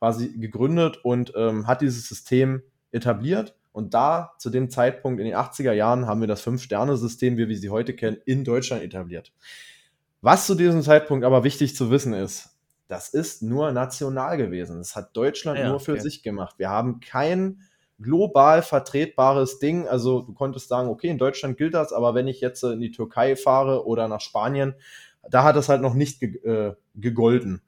quasi gegründet und ähm, hat dieses System etabliert. Und da, zu dem Zeitpunkt in den 80er Jahren, haben wir das Fünf-Sterne-System, wie wir sie heute kennen, in Deutschland etabliert. Was zu diesem Zeitpunkt aber wichtig zu wissen ist, das ist nur national gewesen. Das hat Deutschland ja, nur für okay. sich gemacht. Wir haben kein global vertretbares Ding. Also du konntest sagen, okay, in Deutschland gilt das, aber wenn ich jetzt in die Türkei fahre oder nach Spanien, da hat es halt noch nicht ge äh, gegolten.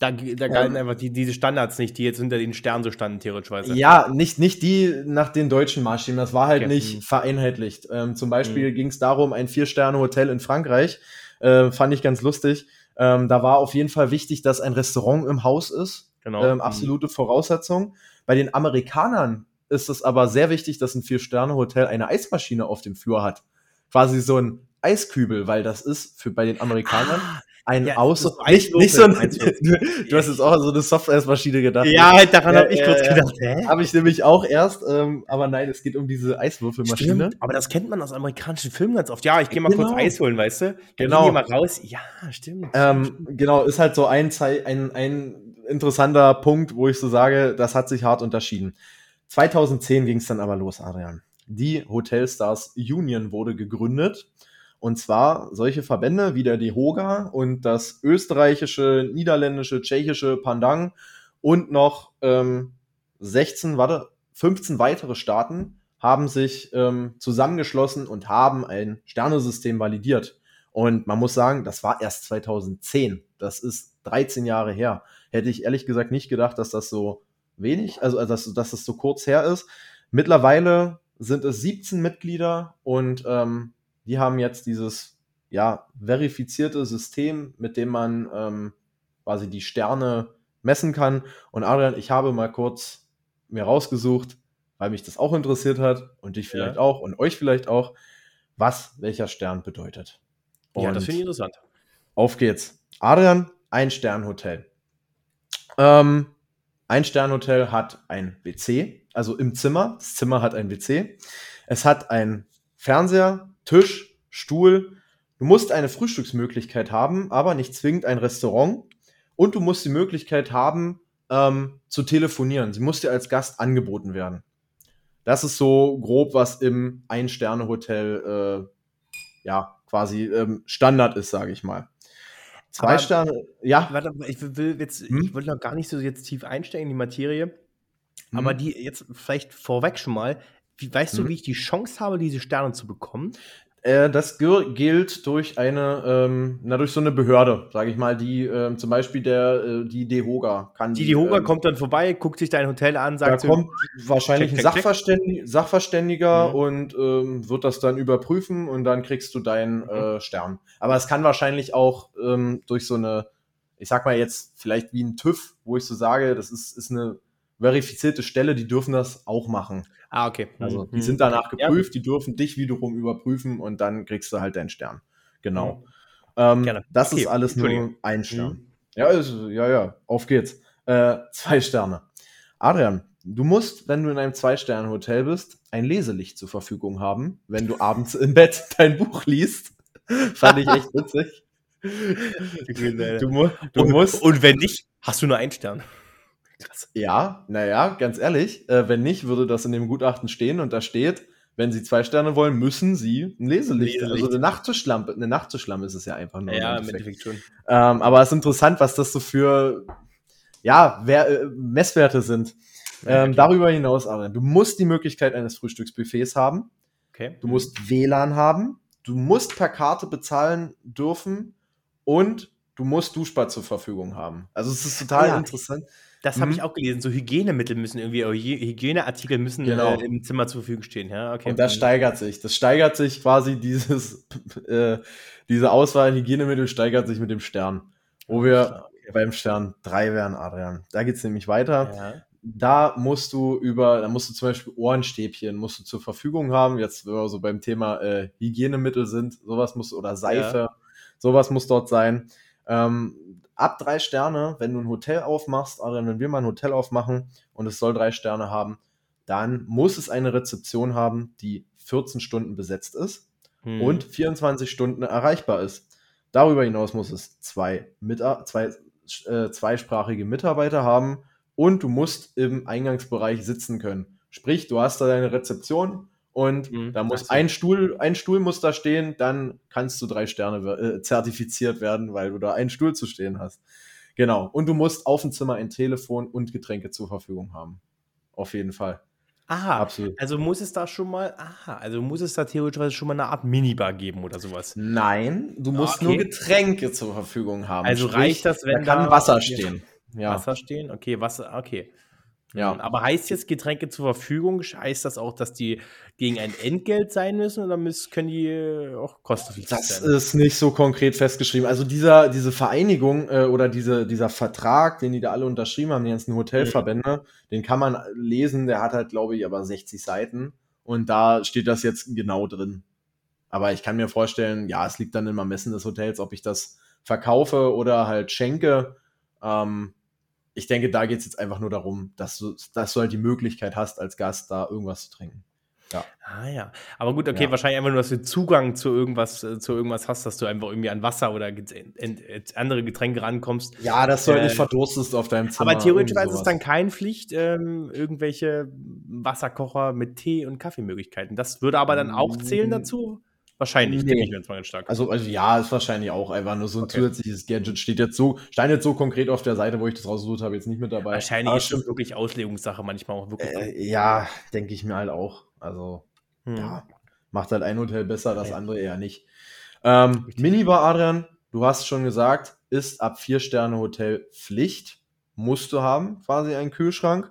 Da, da galten ähm, einfach die, diese Standards nicht, die jetzt hinter den Sternen so standen, theoretisch. Ja, nicht, nicht die nach den deutschen Maßstäben. Das war halt okay. nicht mhm. vereinheitlicht. Ähm, zum Beispiel mhm. ging es darum, ein Vier-Sterne-Hotel in Frankreich äh, fand ich ganz lustig. Ähm, da war auf jeden Fall wichtig, dass ein Restaurant im Haus ist. Genau. Ähm, mhm. absolute Voraussetzung. Bei den Amerikanern ist es aber sehr wichtig, dass ein Vier-Sterne-Hotel eine Eismaschine auf dem Flur hat. Quasi so ein Eiskübel, weil das ist für bei den Amerikanern ah, ein ja, Aus nicht, nicht so ein, du hast jetzt auch so eine Software-Maschine gedacht. Ja, halt daran äh, habe ich kurz gedacht. Hä? Habe ich nämlich auch erst, ähm, aber nein, es geht um diese Eiswürfelmaschine. Stimmt, aber das kennt man aus amerikanischen Filmen ganz oft. Ja, ich gehe mal genau. kurz Eis holen, weißt du? Dann genau. Geh mal raus. Ja, stimmt. Ähm, genau, ist halt so ein, ein, ein interessanter Punkt, wo ich so sage, das hat sich hart unterschieden. 2010 ging es dann aber los, Adrian. die Hotelstars Union wurde gegründet. Und zwar solche Verbände wie der DEHOGA und das österreichische, niederländische, tschechische Pandang und noch ähm, 16, warte, 15 weitere Staaten haben sich ähm, zusammengeschlossen und haben ein Sternesystem validiert. Und man muss sagen, das war erst 2010. Das ist 13 Jahre her. Hätte ich ehrlich gesagt nicht gedacht, dass das so wenig, also dass, dass das so kurz her ist. Mittlerweile sind es 17 Mitglieder und ähm, die haben jetzt dieses ja, verifizierte System, mit dem man ähm, quasi die Sterne messen kann. Und Adrian, ich habe mal kurz mir rausgesucht, weil mich das auch interessiert hat und dich vielleicht ja. auch und euch vielleicht auch, was welcher Stern bedeutet. Und ja, das finde ich interessant. Auf geht's. Adrian, ein Sternhotel. Ähm, ein Sternhotel hat ein WC, also im Zimmer. Das Zimmer hat ein WC. Es hat ein Fernseher, Tisch, Stuhl. Du musst eine Frühstücksmöglichkeit haben, aber nicht zwingend ein Restaurant. Und du musst die Möglichkeit haben, ähm, zu telefonieren. Sie muss dir als Gast angeboten werden. Das ist so grob, was im Ein-Sterne-Hotel äh, ja quasi ähm, Standard ist, sage ich mal. Zwei Aber, Sterne, ja. Warte, ich will jetzt, hm? ich wollte noch gar nicht so jetzt tief einsteigen in die Materie. Hm? Aber die jetzt vielleicht vorweg schon mal, wie, weißt hm? du, wie ich die Chance habe, diese Sterne zu bekommen? Äh, das gilt durch eine, ähm, na, durch so eine Behörde, sage ich mal, die ähm, zum Beispiel der, äh, die DEHOGA kann. Die DEHOGA ähm, kommt dann vorbei, guckt sich dein Hotel an, sagt. Da kommt wahrscheinlich check, check, ein Sachverständiger, Sachverständiger mhm. und ähm, wird das dann überprüfen und dann kriegst du deinen mhm. äh, Stern. Aber es kann wahrscheinlich auch ähm, durch so eine, ich sag mal jetzt vielleicht wie ein TÜV, wo ich so sage, das ist, ist eine verifizierte Stelle, die dürfen das auch machen. Ah, okay. Also die mhm. sind danach geprüft, ja. die dürfen dich wiederum überprüfen und dann kriegst du halt deinen Stern. Genau. Mhm. Ähm, das okay. ist alles nur ein Stern. Mhm. Ja, ist, ja, ja, auf geht's. Äh, zwei Sterne. Adrian, du musst, wenn du in einem Zwei-Sterne-Hotel bist, ein Leselicht zur Verfügung haben, wenn du abends im Bett dein Buch liest. Fand ich echt witzig. Du, mu du und, musst. Und wenn nicht, hast du nur einen Stern. Krass. Ja, naja, ganz ehrlich, äh, wenn nicht, würde das in dem Gutachten stehen und da steht, wenn Sie zwei Sterne wollen, müssen Sie ein Leselicht. Leselicht. Also eine Nachttischlampe, eine Nachttischlampe ist es ja einfach nur. Ja, im Endeffekt schon. Ähm, aber es ist interessant, was das so für ja, wer, äh, Messwerte sind. Ähm, okay. Darüber hinaus, aber du musst die Möglichkeit eines Frühstücksbuffets haben. Okay. Du musst WLAN haben. Du musst per Karte bezahlen dürfen und du musst Duschbad zur Verfügung haben. Also es ist total ja. interessant. Das habe ich mhm. auch gelesen. So Hygienemittel müssen irgendwie, Hygieneartikel müssen genau. äh, im Zimmer zur Verfügung stehen. Ja, okay. Und das steigert sich. Das steigert sich quasi dieses, äh, diese Auswahl an Hygienemittel steigert sich mit dem Stern. Wo wir okay. beim Stern 3 wären, Adrian. Da geht es nämlich weiter. Ja. Da musst du über, da musst du zum Beispiel Ohrenstäbchen musst du zur Verfügung haben. Jetzt, wenn wir so beim Thema äh, Hygienemittel sind, sowas muss, oder Seife, ja. sowas muss dort sein. Ähm, ab drei Sterne, wenn du ein Hotel aufmachst, oder wenn wir mal ein Hotel aufmachen und es soll drei Sterne haben, dann muss es eine Rezeption haben, die 14 Stunden besetzt ist hm. und 24 Stunden erreichbar ist. Darüber hinaus muss es zwei, Mita zwei äh, zweisprachige Mitarbeiter haben und du musst im Eingangsbereich sitzen können. Sprich, du hast da deine Rezeption, und mhm, da muss ein Stuhl, ein Stuhl muss da stehen, dann kannst du drei Sterne äh, zertifiziert werden, weil du da einen Stuhl zu stehen hast. Genau. Und du musst auf dem Zimmer ein Telefon und Getränke zur Verfügung haben. Auf jeden Fall. Aha, Absolut. also muss es da schon mal, aha, also muss es da theoretisch schon mal eine Art Minibar geben oder sowas? Nein, du musst okay. nur Getränke zur Verfügung haben. Also Sprich, reicht das, wenn da kann Wasser stehen. Ja. Wasser stehen, okay, Wasser, okay. Ja. Aber heißt jetzt Getränke zur Verfügung, heißt das auch, dass die gegen ein Entgelt sein müssen oder müssen, können die äh, auch kostenpflichtig sein? Das ist nicht so konkret festgeschrieben. Also dieser, diese Vereinigung äh, oder diese, dieser Vertrag, den die da alle unterschrieben haben, die ganzen Hotelverbände, mhm. den kann man lesen, der hat halt, glaube ich, aber 60 Seiten und da steht das jetzt genau drin. Aber ich kann mir vorstellen, ja, es liegt dann im Ermessen des Hotels, ob ich das verkaufe oder halt schenke. Ähm, ich denke, da geht es jetzt einfach nur darum, dass du, dass du halt die Möglichkeit hast, als Gast da irgendwas zu trinken. Ja. Ah ja. Aber gut, okay, ja. wahrscheinlich einfach nur, dass du Zugang zu irgendwas, äh, zu irgendwas hast, dass du einfach irgendwie an Wasser oder andere Getränke rankommst. Ja, dass du halt äh, nicht verdurstest auf deinem Zimmer. Aber theoretisch ist es dann keine Pflicht, ähm, irgendwelche Wasserkocher mit Tee- und Kaffeemöglichkeiten. Das würde aber dann auch zählen dazu. Wahrscheinlich, nee. ich jetzt mal stark. Also, also ja, ist wahrscheinlich auch einfach nur so ein okay. zusätzliches Gadget. Steht jetzt so, stand jetzt so konkret auf der Seite, wo ich das rausgesucht habe, jetzt nicht mit dabei. Wahrscheinlich Aber ist es wirklich Auslegungssache manchmal auch wirklich. Äh, ja, denke ich mir halt auch. Also, hm. ja, macht halt ein Hotel besser, das andere eher nicht. Ähm, Minibar, Adrian, du hast schon gesagt, ist ab vier Sterne Hotel Pflicht. Musst du haben, quasi einen Kühlschrank.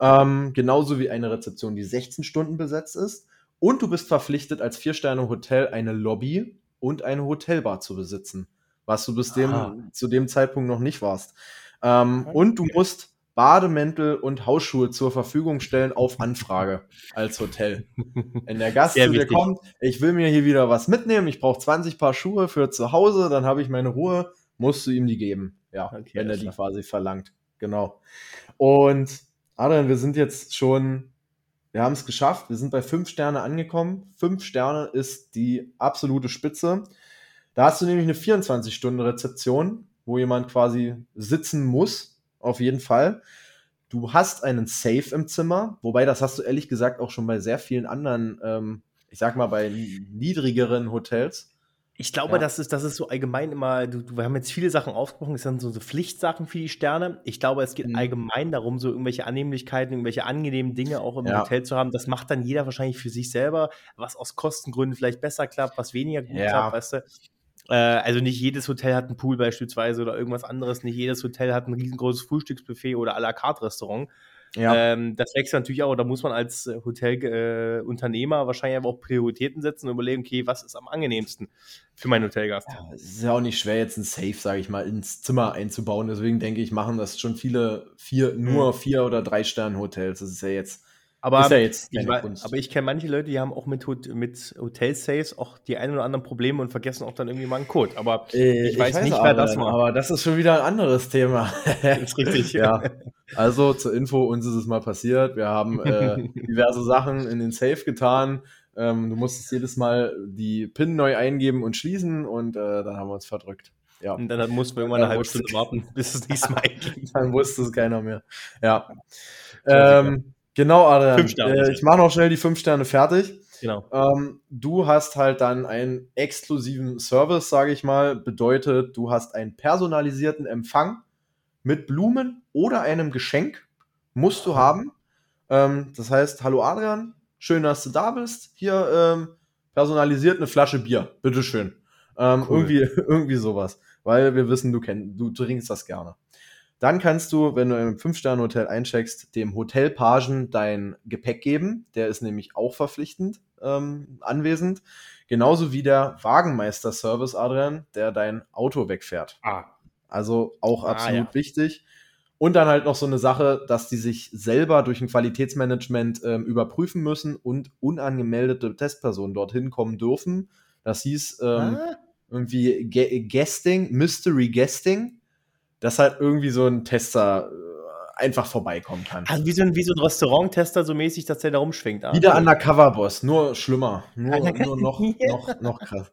Ähm, genauso wie eine Rezeption, die 16 Stunden besetzt ist. Und du bist verpflichtet, als Vier-Sterne-Hotel eine Lobby und eine Hotelbar zu besitzen, was du bis dem, zu dem Zeitpunkt noch nicht warst. Ähm, okay. Und du musst Bademäntel und Hausschuhe zur Verfügung stellen auf Anfrage als Hotel. Wenn der Gast Sehr zu dir kommt, ich will mir hier wieder was mitnehmen, ich brauche 20 Paar Schuhe für zu Hause, dann habe ich meine Ruhe, musst du ihm die geben. Ja, okay, wenn er die quasi verlangt. Genau. Und Adrian, wir sind jetzt schon wir haben es geschafft. Wir sind bei fünf Sterne angekommen. Fünf Sterne ist die absolute Spitze. Da hast du nämlich eine 24-Stunden-Rezeption, wo jemand quasi sitzen muss. Auf jeden Fall. Du hast einen Safe im Zimmer, wobei das hast du ehrlich gesagt auch schon bei sehr vielen anderen, ähm, ich sag mal, bei niedrigeren Hotels. Ich glaube, ja. das, ist, das ist so allgemein immer, du, wir haben jetzt viele Sachen aufgesprochen, das sind so, so Pflichtsachen für die Sterne. Ich glaube, es geht mhm. allgemein darum, so irgendwelche Annehmlichkeiten, irgendwelche angenehmen Dinge auch im ja. Hotel zu haben. Das macht dann jeder wahrscheinlich für sich selber, was aus Kostengründen vielleicht besser klappt, was weniger gut ja. klappt, weißt du. Äh, also nicht jedes Hotel hat einen Pool beispielsweise oder irgendwas anderes. Nicht jedes Hotel hat ein riesengroßes Frühstücksbuffet oder à la carte Restaurant. Ja. Ähm, das wechselt natürlich auch, da muss man als äh, Hotelunternehmer äh, wahrscheinlich aber auch Prioritäten setzen und überlegen, okay, was ist am angenehmsten für meinen Hotelgast? Ja, es ist ja auch nicht schwer, jetzt ein Safe, sage ich mal, ins Zimmer einzubauen. Deswegen denke ich, machen das schon viele, vier, nur mhm. vier oder drei Sterne Hotels. Das ist ja jetzt aber, ist ja jetzt ich, aber ich kenne manche Leute, die haben auch mit, mit Hotel-Saves auch die ein oder anderen Probleme und vergessen auch dann irgendwie mal einen Code. Aber äh, ich, weiß ich, weiß nicht, wer das war. Aber das ist schon wieder ein anderes Thema. das ist richtig. ja. Also zur Info, uns ist es mal passiert. Wir haben äh, diverse Sachen in den Safe getan. Ähm, du musstest jedes Mal die PIN neu eingeben und schließen und äh, dann haben wir uns verdrückt. Ja. Und dann mussten wir irgendwann eine halbe Stunde warten, bis es nächste Mal einging. dann wusste es keiner mehr. Ja. Ähm, Genau, Adrian. Fünf Sterne. Äh, ich mache noch schnell die fünf Sterne fertig. Genau. Ähm, du hast halt dann einen exklusiven Service, sage ich mal. Bedeutet, du hast einen personalisierten Empfang mit Blumen oder einem Geschenk. Musst du haben. Ähm, das heißt, hallo Adrian, schön, dass du da bist. Hier ähm, personalisiert eine Flasche Bier. Bitteschön. Ähm, cool. irgendwie, irgendwie sowas. Weil wir wissen, du, kenn, du trinkst das gerne. Dann kannst du, wenn du im Fünf-Sterne-Hotel eincheckst, dem Hotelpagen dein Gepäck geben. Der ist nämlich auch verpflichtend ähm, anwesend. Genauso wie der Wagenmeister-Service, Adrian, der dein Auto wegfährt. Ah. Also auch ah, absolut ja. wichtig. Und dann halt noch so eine Sache, dass die sich selber durch ein Qualitätsmanagement ähm, überprüfen müssen und unangemeldete Testpersonen dorthin kommen dürfen. Das hieß ähm, ah. irgendwie Guesting, Mystery Guesting dass halt irgendwie so ein Tester äh, einfach vorbeikommen kann. Also wie so ein, wie so ein Restaurant-Tester so mäßig, dass der da rumschwingt. Ah, Wieder Undercover-Boss, nur schlimmer. Nur, nur noch, noch, noch krass.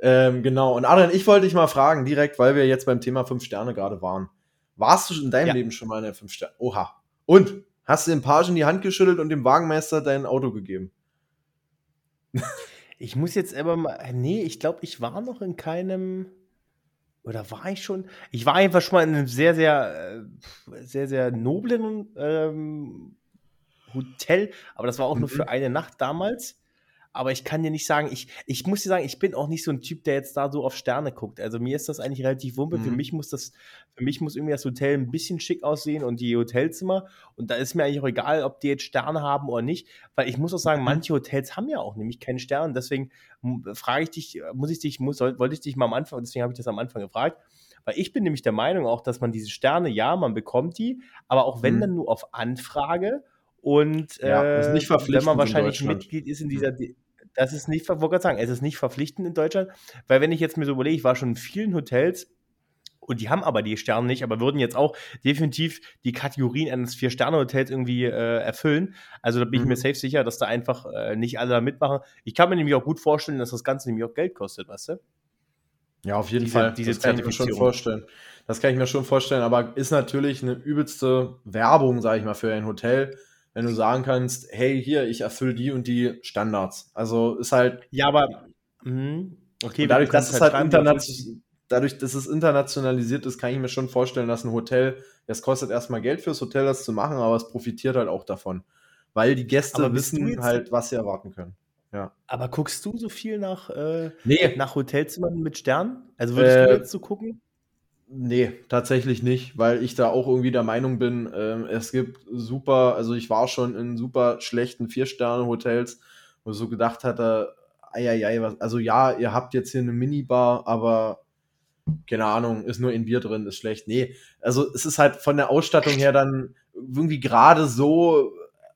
Ähm, genau. Und Adrian, ich wollte dich mal fragen, direkt, weil wir jetzt beim Thema 5 Sterne gerade waren. Warst du in deinem ja. Leben schon mal in der 5 Sterne? Oha. Und hast du dem Pagen die Hand geschüttelt und dem Wagenmeister dein Auto gegeben? Ich muss jetzt aber mal. Nee, ich glaube, ich war noch in keinem. Oder war ich schon? Ich war einfach schon mal in einem sehr, sehr, äh, sehr, sehr noblen ähm, Hotel, aber das war auch mhm. nur für eine Nacht damals. Aber ich kann dir nicht sagen, ich, ich muss dir sagen, ich bin auch nicht so ein Typ, der jetzt da so auf Sterne guckt. Also mir ist das eigentlich relativ wumpe. Mhm. Für mich muss das, für mich muss irgendwie das Hotel ein bisschen schick aussehen und die Hotelzimmer. Und da ist mir eigentlich auch egal, ob die jetzt Sterne haben oder nicht. Weil ich muss auch sagen, mhm. manche Hotels haben ja auch nämlich keine Sterne. Deswegen frage ich dich, muss ich dich, muss, wollte ich dich mal am Anfang, deswegen habe ich das am Anfang gefragt. Weil ich bin nämlich der Meinung auch, dass man diese Sterne, ja, man bekommt die, aber auch wenn mhm. dann nur auf Anfrage. Und ja, äh, wenn man wahrscheinlich Mitglied ist in dieser, das ist nicht, wollte gerade sagen, es ist nicht verpflichtend in Deutschland, weil wenn ich jetzt mir so überlege, ich war schon in vielen Hotels Und die haben aber die Sterne nicht, aber würden jetzt auch definitiv die Kategorien eines Vier-Sterne-Hotels irgendwie äh, erfüllen. Also da bin mhm. ich mir mhm. safe sicher, dass da einfach äh, nicht alle da mitmachen. Ich kann mir nämlich auch gut vorstellen, dass das Ganze nämlich auch Geld kostet, weißt du? Ja, auf jeden diese, Fall. Diese das kann ich mir schon vorstellen. Das kann ich mir schon vorstellen, aber ist natürlich eine übelste Werbung, sage ich mal, für ein Hotel, wenn du sagen kannst, hey, hier, ich erfülle die und die Standards. Also ist halt. Ja, aber. Mh, okay, dadurch, dass es halt, halt international dadurch, dass es internationalisiert ist, kann ich mir schon vorstellen, dass ein Hotel, es kostet erstmal Geld fürs Hotel, das zu machen, aber es profitiert halt auch davon. Weil die Gäste wissen halt, was sie erwarten können. Ja. Aber guckst du so viel nach, äh, nee. nach Hotelzimmern mit Sternen? Also würdest äh, du jetzt so gucken? Nee, tatsächlich nicht, weil ich da auch irgendwie der Meinung bin, äh, es gibt super, also ich war schon in super schlechten Vier-Sterne-Hotels, wo ich so gedacht hatte, eieiei, was, also ja, ihr habt jetzt hier eine Minibar, aber keine Ahnung, ist nur ein Bier drin, ist schlecht. Nee, also es ist halt von der Ausstattung her dann irgendwie gerade so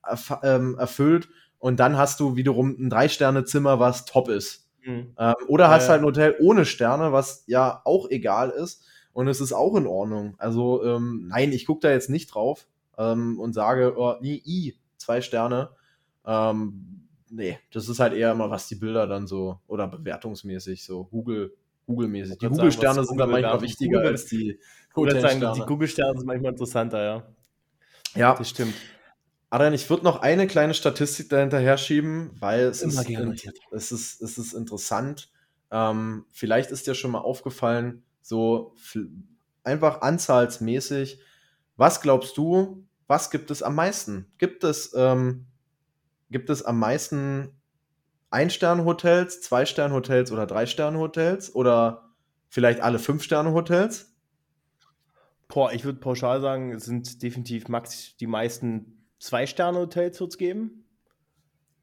erf ähm, erfüllt und dann hast du wiederum ein Drei-Sterne-Zimmer, was top ist. Mhm. Ähm, oder hast ja, halt ein Hotel ohne Sterne, was ja auch egal ist und es ist auch in Ordnung. Also ähm, nein, ich gucke da jetzt nicht drauf ähm, und sage, oh, nee, i, zwei Sterne. Ähm, nee, das ist halt eher immer, was die Bilder dann so oder bewertungsmäßig so Google Google-mäßig. Die Google-Sterne sind dann manchmal wichtiger Google, als die Hotel-Sterne. Die Google-Sterne sind manchmal interessanter, ja. Ja, das stimmt. Adrian, ich würde noch eine kleine Statistik dahinter herschieben, weil es ist, es ist, es ist interessant. Ähm, vielleicht ist dir schon mal aufgefallen, so einfach anzahlsmäßig, was glaubst du, was gibt es am meisten? Gibt es, ähm, gibt es am meisten ein-Sterne-Hotels, Zwei-Sterne-Hotels oder Drei-Sterne-Hotels oder vielleicht alle Fünf-Sterne-Hotels? Boah, ich würde pauschal sagen, es sind definitiv max die meisten Zwei-Sterne-Hotels wird es geben.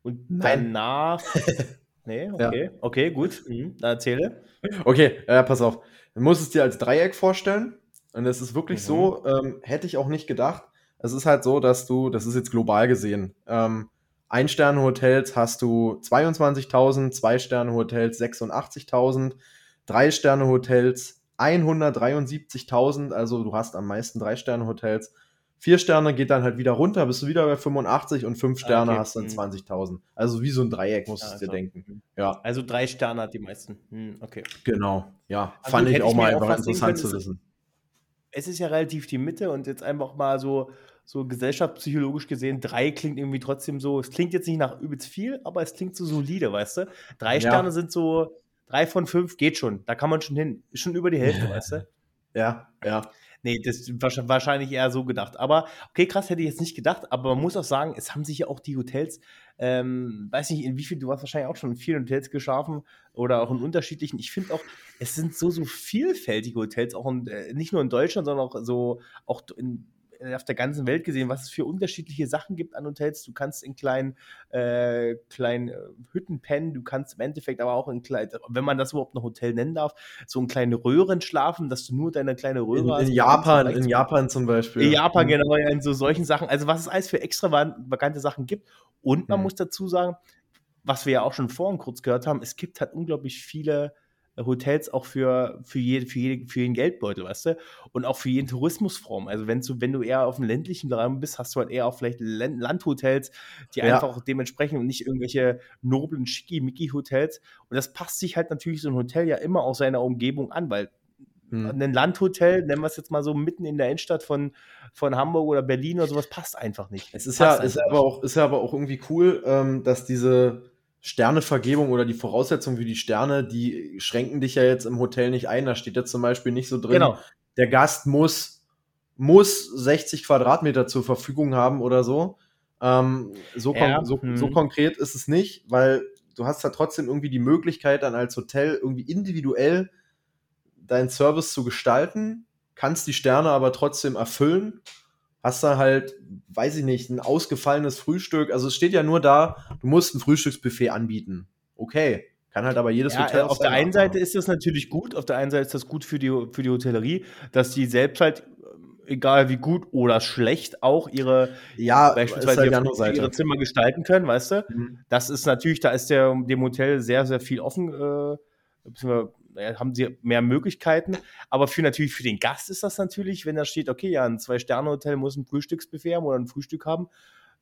Und Nein. danach. nee, okay. Ja. Okay, gut. Mhm. Dann erzähle. Okay, äh, pass auf. Du musst es dir als Dreieck vorstellen. Und es ist wirklich mhm. so, ähm, hätte ich auch nicht gedacht. Es ist halt so, dass du, das ist jetzt global gesehen, ähm, ein-Sterne-Hotels hast du 22.000, Zwei-Sterne-Hotels 86.000, Drei-Sterne-Hotels 173.000, also du hast am meisten Drei-Sterne-Hotels. Vier Sterne geht dann halt wieder runter, bist du wieder bei 85 und fünf Sterne okay. hast dann 20.000. Mhm. Also wie so ein Dreieck, musst du ja, dir denken. Mhm. Ja. Also drei Sterne hat die meisten. Hm, okay. Genau, ja. Also Fand ich auch mal einfach interessant zu wissen. Es ist ja relativ die Mitte und jetzt einfach mal so so gesellschaftspsychologisch gesehen, drei klingt irgendwie trotzdem so, es klingt jetzt nicht nach übelst viel, aber es klingt so solide, weißt du? Drei ja. Sterne sind so, drei von fünf geht schon, da kann man schon hin, ist schon über die Hälfte, weißt du? Ja, ja. Nee, das ist wahrscheinlich eher so gedacht. Aber okay, krass, hätte ich jetzt nicht gedacht. Aber man muss auch sagen, es haben sich ja auch die Hotels, ähm, weiß nicht, in wie viel, du hast wahrscheinlich auch schon in vielen Hotels geschaffen oder auch in unterschiedlichen. Ich finde auch, es sind so, so vielfältige Hotels, auch in, äh, nicht nur in Deutschland, sondern auch so, auch in auf der ganzen Welt gesehen, was es für unterschiedliche Sachen gibt an Hotels. Du kannst in kleinen, äh, kleinen äh, Hütten pennen, du kannst im Endeffekt aber auch in kleinen, wenn man das überhaupt ein Hotel nennen darf, so in kleinen Röhren schlafen, dass du nur deine kleine Röhre in, hast. In Japan, in Japan zum Beispiel. In Japan, mhm. genau, ja, in so solchen Sachen. Also was es alles für extravagante Sachen gibt. Und man mhm. muss dazu sagen, was wir ja auch schon vorhin kurz gehört haben, es gibt halt unglaublich viele Hotels auch für, für, jede, für, jede, für jeden Geldbeutel, weißt du? Und auch für jeden Tourismusform. Also wenn du, wenn du eher auf dem ländlichen Raum bist, hast du halt eher auch vielleicht Landhotels, die ja. einfach auch dementsprechend und nicht irgendwelche noblen Schicki-Micki-Hotels. Und das passt sich halt natürlich so ein Hotel ja immer aus seiner Umgebung an, weil hm. ein Landhotel, nennen wir es jetzt mal so mitten in der Innenstadt von, von Hamburg oder Berlin oder sowas, passt einfach nicht. Es ist ja, ist aber auch, ist ja aber auch irgendwie cool, ähm, dass diese Sternevergebung oder die Voraussetzungen für die Sterne, die schränken dich ja jetzt im Hotel nicht ein. Da steht jetzt zum Beispiel nicht so drin, genau. der Gast muss, muss 60 Quadratmeter zur Verfügung haben oder so. Ähm, so, kon ja. so, hm. so, konkret ist es nicht, weil du hast ja trotzdem irgendwie die Möglichkeit, dann als Hotel irgendwie individuell deinen Service zu gestalten, kannst die Sterne aber trotzdem erfüllen hast du halt, weiß ich nicht, ein ausgefallenes Frühstück. Also es steht ja nur da, du musst ein Frühstücksbuffet anbieten. Okay. Kann halt aber jedes ja, Hotel. Auf der einen Seite ist das natürlich gut, auf der einen Seite ist das gut für die, für die Hotellerie, dass die selbst halt, egal wie gut oder schlecht, auch ihre, ja, beispielsweise halt ihre, ihre Zimmer gestalten können, weißt du? Mhm. Das ist natürlich, da ist der, dem Hotel sehr, sehr viel offen, äh, naja, haben sie mehr Möglichkeiten. Aber für natürlich für den Gast ist das natürlich, wenn da steht, okay, ja, ein Zwei-Sterne-Hotel muss ein Frühstücksbuffet haben oder ein Frühstück haben.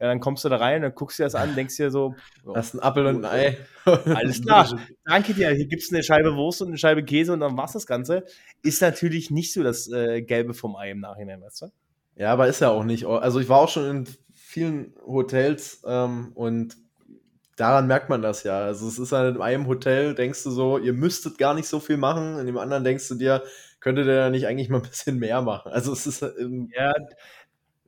Ja, dann kommst du da rein, dann guckst du dir das an, denkst dir so, oh, hast ein Apfel und ein Ei. Alles klar. Danke dir. Hier gibt es eine Scheibe Wurst und eine Scheibe Käse und dann war's das Ganze. Ist natürlich nicht so das äh, Gelbe vom Ei im Nachhinein, weißt du? Ja, aber ist ja auch nicht. Also ich war auch schon in vielen Hotels ähm, und daran merkt man das ja. Also es ist halt in einem Hotel, denkst du so, ihr müsstet gar nicht so viel machen, in dem anderen denkst du dir, könntet ihr ja nicht eigentlich mal ein bisschen mehr machen. Also es ist ähm, ja,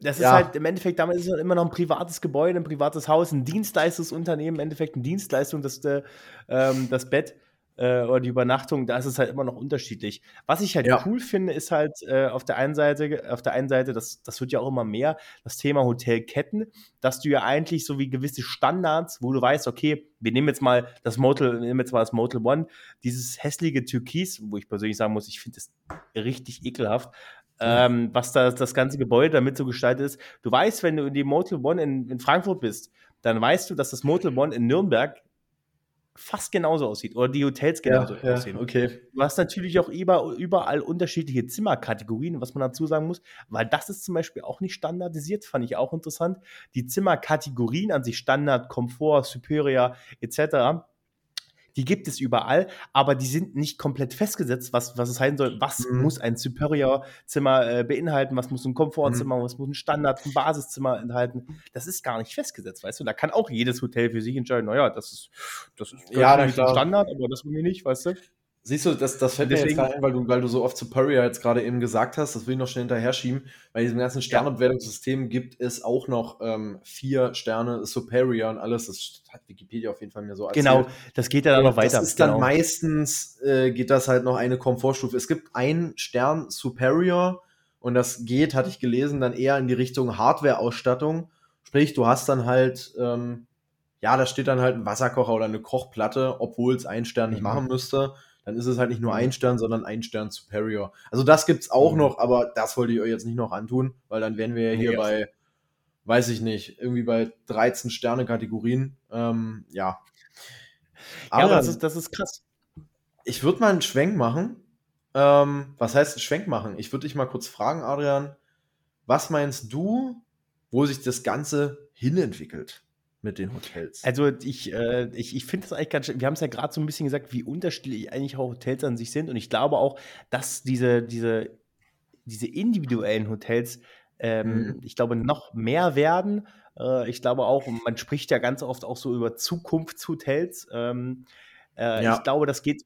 das ist ja. halt im Endeffekt, damit ist es immer noch ein privates Gebäude, ein privates Haus, ein Dienstleistungsunternehmen, im Endeffekt eine Dienstleistung, das, äh, ähm, das Bett äh, oder die Übernachtung, da ist es halt immer noch unterschiedlich. Was ich halt ja. cool finde, ist halt äh, auf der einen Seite, auf der einen Seite, das, das wird ja auch immer mehr, das Thema Hotelketten, dass du ja eigentlich so wie gewisse Standards, wo du weißt, okay, wir nehmen jetzt mal das Motel, wir nehmen jetzt mal das Motel One, dieses hässliche Türkis, wo ich persönlich sagen muss, ich finde es richtig ekelhaft, ähm, was da das ganze Gebäude damit so gestaltet ist. Du weißt, wenn du in die Motel One in, in Frankfurt bist, dann weißt du, dass das Motel One in Nürnberg fast genauso aussieht oder die Hotels genauso ja, aussehen. Ja, okay. Du hast natürlich auch überall unterschiedliche Zimmerkategorien, was man dazu sagen muss, weil das ist zum Beispiel auch nicht standardisiert, fand ich auch interessant. Die Zimmerkategorien an sich Standard, Komfort, Superior etc die gibt es überall, aber die sind nicht komplett festgesetzt, was, was es heißen soll, was mhm. muss ein Superior-Zimmer äh, beinhalten, was muss ein Komfortzimmer, mhm. was muss ein Standard, ein Basiszimmer enthalten. Das ist gar nicht festgesetzt, weißt du? Da kann auch jedes Hotel für sich entscheiden, naja, das ist, das ist ja, ein Standard, aber das will ich nicht, weißt du? Siehst du, das, das fällt Deswegen, mir jetzt ein, weil du, weil du so oft Superior jetzt gerade eben gesagt hast, das will ich noch schnell hinterher schieben. Bei diesem ganzen Sternebewertungssystem gibt es auch noch ähm, vier Sterne Superior und alles. Das hat Wikipedia auf jeden Fall mir so erzählt. Genau, das geht ja dann noch weiter. Das ist genau. dann meistens, äh, geht das halt noch eine Komfortstufe. Es gibt einen Stern Superior und das geht, hatte ich gelesen, dann eher in die Richtung Hardware-Ausstattung. Sprich, du hast dann halt, ähm, ja, da steht dann halt ein Wasserkocher oder eine Kochplatte, obwohl es einen Stern nicht mhm. machen müsste dann ist es halt nicht nur ein Stern, sondern ein Stern Superior. Also das gibt es auch mhm. noch, aber das wollte ich euch jetzt nicht noch antun, weil dann wären wir ja hier nee, bei, weiß ich nicht, irgendwie bei 13 Sterne-Kategorien. Ähm, ja. Aber ja, das ist, das ist krass. Ich würde mal einen Schwenk machen. Ähm, was heißt einen Schwenk machen? Ich würde dich mal kurz fragen, Adrian, was meinst du, wo sich das Ganze hinentwickelt? Mit den Hotels. Also ich, äh, ich, ich finde das eigentlich ganz schön. Wir haben es ja gerade so ein bisschen gesagt, wie unterschiedlich eigentlich auch Hotels an sich sind. Und ich glaube auch, dass diese, diese, diese individuellen Hotels, ähm, mhm. ich glaube, noch mehr werden. Äh, ich glaube auch, man spricht ja ganz oft auch so über Zukunftshotels. Ähm, äh, ja. Ich glaube, das geht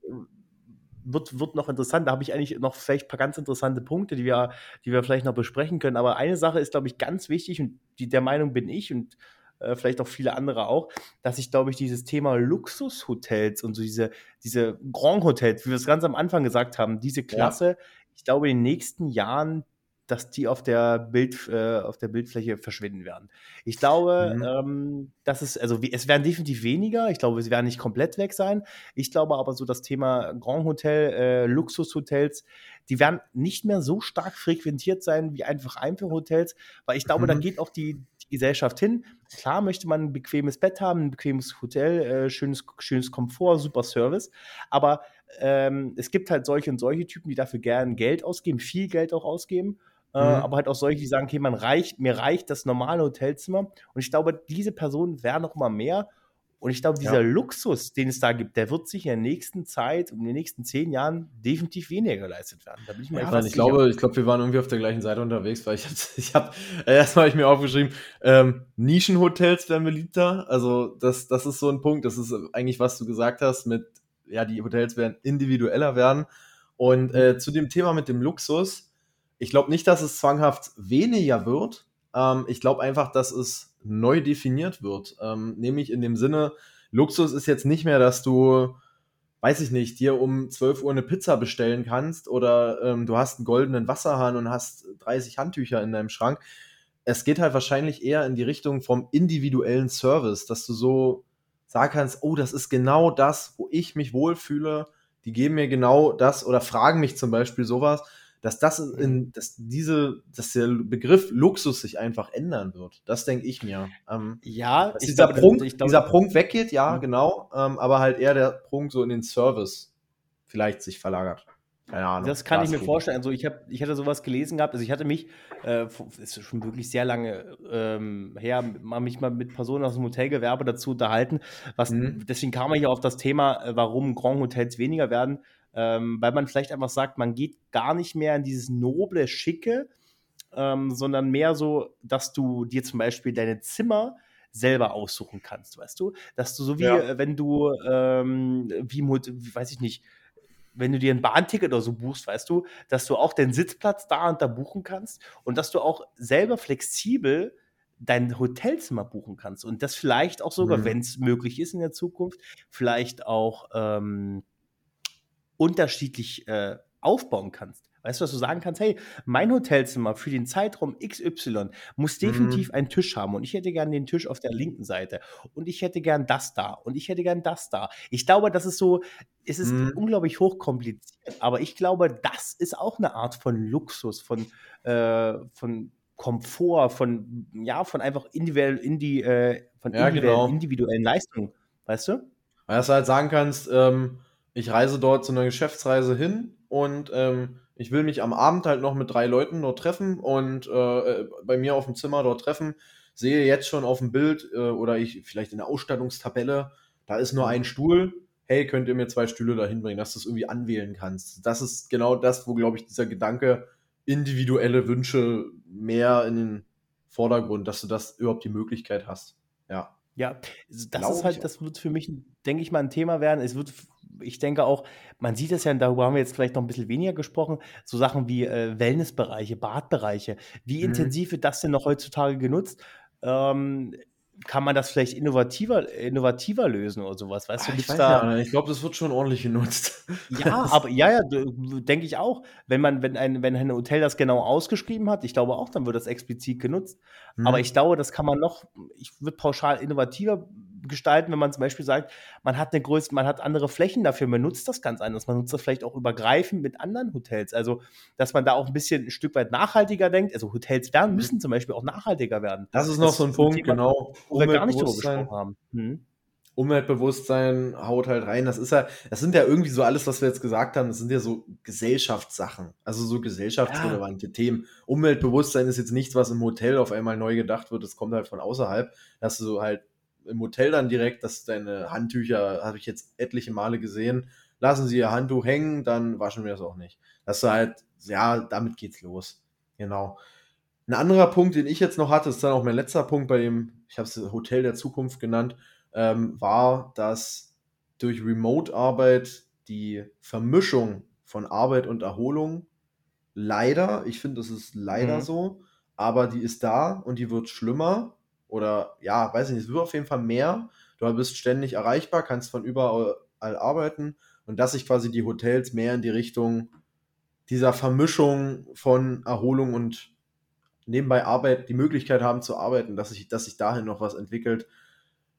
wird, wird noch interessant. Da habe ich eigentlich noch vielleicht ein paar ganz interessante Punkte, die wir, die wir vielleicht noch besprechen können. Aber eine Sache ist, glaube ich, ganz wichtig und die, der Meinung bin ich und äh, vielleicht auch viele andere auch, dass ich, glaube ich, dieses Thema Luxushotels und so diese, diese Grand Hotels, wie wir es ganz am Anfang gesagt haben, diese Klasse, ja. ich glaube, in den nächsten Jahren dass die auf der Bild äh, auf der Bildfläche verschwinden werden. Ich glaube, mhm. ähm, dass es also es werden definitiv weniger. Ich glaube, sie werden nicht komplett weg sein. Ich glaube aber so das Thema Grand Hotel, äh, Luxushotels, die werden nicht mehr so stark frequentiert sein wie einfach Einzelhotels, weil ich glaube, mhm. da geht auch die, Gesellschaft hin. Klar möchte man ein bequemes Bett haben, ein bequemes Hotel, äh, schönes, schönes Komfort, super Service. Aber ähm, es gibt halt solche und solche Typen, die dafür gern Geld ausgeben, viel Geld auch ausgeben. Äh, mhm. aber halt auch solche, die sagen, okay, man reicht, mir reicht das normale Hotelzimmer. Und ich glaube, diese Personen werden noch mal mehr. Und ich glaube, dieser ja. Luxus, den es da gibt, der wird sich in der nächsten Zeit, in den nächsten zehn Jahren definitiv weniger geleistet werden. Da bin ich mir ja, ich glaube, ich glaube, wir waren irgendwie auf der gleichen Seite unterwegs, weil ich habe, ich hab, äh, erstmal habe ich mir aufgeschrieben, ähm, Nischenhotels werden beliebter. Also das, das ist so ein Punkt. Das ist eigentlich, was du gesagt hast, mit, ja, die Hotels werden individueller werden. Und äh, zu dem Thema mit dem Luxus, ich glaube nicht, dass es zwanghaft weniger wird. Ähm, ich glaube einfach, dass es neu definiert wird. Ähm, nämlich in dem Sinne, Luxus ist jetzt nicht mehr, dass du, weiß ich nicht, dir um 12 Uhr eine Pizza bestellen kannst oder ähm, du hast einen goldenen Wasserhahn und hast 30 Handtücher in deinem Schrank. Es geht halt wahrscheinlich eher in die Richtung vom individuellen Service, dass du so sagen kannst, oh, das ist genau das, wo ich mich wohlfühle. Die geben mir genau das oder fragen mich zum Beispiel sowas dass das in, dass diese, dass der Begriff Luxus sich einfach ändern wird. Das denke ich mir. Ähm, ja, dass dieser, glaube, Prunk, glaub, dieser Prunk weggeht, ja, mhm. genau, ähm, aber halt eher der Prunk so in den Service vielleicht sich verlagert. Keine Ahnung. Das kann ich mir vorstellen. Also ich, hab, ich hatte sowas gelesen gehabt. Also ich hatte mich, äh, ist schon wirklich sehr lange ähm, her, mich mal mit Personen aus dem Hotelgewerbe dazu unterhalten. Was, mhm. Deswegen kam man hier auf das Thema, äh, warum Grand Hotels weniger werden. Ähm, weil man vielleicht einfach sagt, man geht gar nicht mehr in dieses noble, schicke, ähm, sondern mehr so, dass du dir zum Beispiel deine Zimmer selber aussuchen kannst, weißt du? Dass du so wie, ja. Äh, wenn du, ähm, wie, wie, weiß ich nicht, wenn du dir ein Bahnticket oder so buchst, weißt du, dass du auch den Sitzplatz da und da buchen kannst und dass du auch selber flexibel dein Hotelzimmer buchen kannst und das vielleicht auch sogar, mhm. wenn es möglich ist in der Zukunft, vielleicht auch ähm, unterschiedlich äh, aufbauen kannst. Weißt du, dass du sagen kannst, hey, mein Hotelzimmer für den Zeitraum XY muss definitiv mhm. einen Tisch haben und ich hätte gern den Tisch auf der linken Seite und ich hätte gern das da und ich hätte gern das da. Ich glaube, das ist so, es ist mhm. unglaublich hochkompliziert, aber ich glaube, das ist auch eine Art von Luxus, von, äh, von Komfort, von, ja, von einfach individuell, indi, äh, von ja, individuellen, genau. individuellen Leistungen, weißt du? Weil du halt sagen kannst, ähm, ich reise dort zu einer Geschäftsreise hin und ähm, ich will mich am Abend halt noch mit drei Leuten dort treffen und äh, bei mir auf dem Zimmer dort treffen. Sehe jetzt schon auf dem Bild äh, oder ich vielleicht in der Ausstattungstabelle, da ist nur ein Stuhl. Hey, könnt ihr mir zwei Stühle da hinbringen, dass du es irgendwie anwählen kannst. Das ist genau das, wo, glaube ich, dieser Gedanke individuelle Wünsche mehr in den Vordergrund, dass du das überhaupt die Möglichkeit hast. Ja. Ja, das ist halt, das wird für mich, denke ich mal, ein Thema werden. Es wird, ich denke auch, man sieht es ja, darüber haben wir jetzt vielleicht noch ein bisschen weniger gesprochen, so Sachen wie äh, Wellnessbereiche, Badbereiche. Wie mhm. intensiv wird das denn noch heutzutage genutzt? Ähm, kann man das vielleicht innovativer, innovativer lösen oder sowas? Weißt du, ah, ich, weiß da, ja, ich glaube, das wird schon ordentlich genutzt. Ja, aber ja, ja, denke ich auch. Wenn man, wenn ein, wenn ein Hotel das genau ausgeschrieben hat, ich glaube auch, dann wird das explizit genutzt. Hm. Aber ich glaube, das kann man noch, ich würde pauschal innovativer gestalten, wenn man zum Beispiel sagt, man hat eine Größe, man hat andere Flächen dafür, man nutzt das ganz anders, man nutzt das vielleicht auch übergreifend mit anderen Hotels. Also, dass man da auch ein bisschen ein Stück weit nachhaltiger denkt. Also Hotels werden, mhm. müssen zum Beispiel auch nachhaltiger werden. Das ist noch das so ein Punkt, Thema, genau. Wo wir gar nicht drüber gesprochen haben. Hm. Umweltbewusstsein haut halt rein. Das ist ja, das sind ja irgendwie so alles, was wir jetzt gesagt haben, das sind ja so Gesellschaftssachen, also so gesellschaftsrelevante ja. Themen. Umweltbewusstsein ist jetzt nichts, was im Hotel auf einmal neu gedacht wird, das kommt halt von außerhalb, dass du halt im Hotel dann direkt, dass deine Handtücher, habe ich jetzt etliche Male gesehen, lassen sie ihr Handtuch hängen, dann waschen wir das auch nicht. Das ist halt, ja, damit geht's los. Genau. Ein anderer Punkt, den ich jetzt noch hatte, ist dann auch mein letzter Punkt bei dem, ich habe es Hotel der Zukunft genannt, ähm, war, dass durch Remote-Arbeit die Vermischung von Arbeit und Erholung leider, ich finde, das ist leider mhm. so, aber die ist da und die wird schlimmer oder ja, weiß ich nicht, es wird auf jeden Fall mehr. Du bist ständig erreichbar, kannst von überall arbeiten und dass sich quasi die Hotels mehr in die Richtung dieser Vermischung von Erholung und nebenbei Arbeit die Möglichkeit haben zu arbeiten, dass sich, dass sich dahin noch was entwickelt.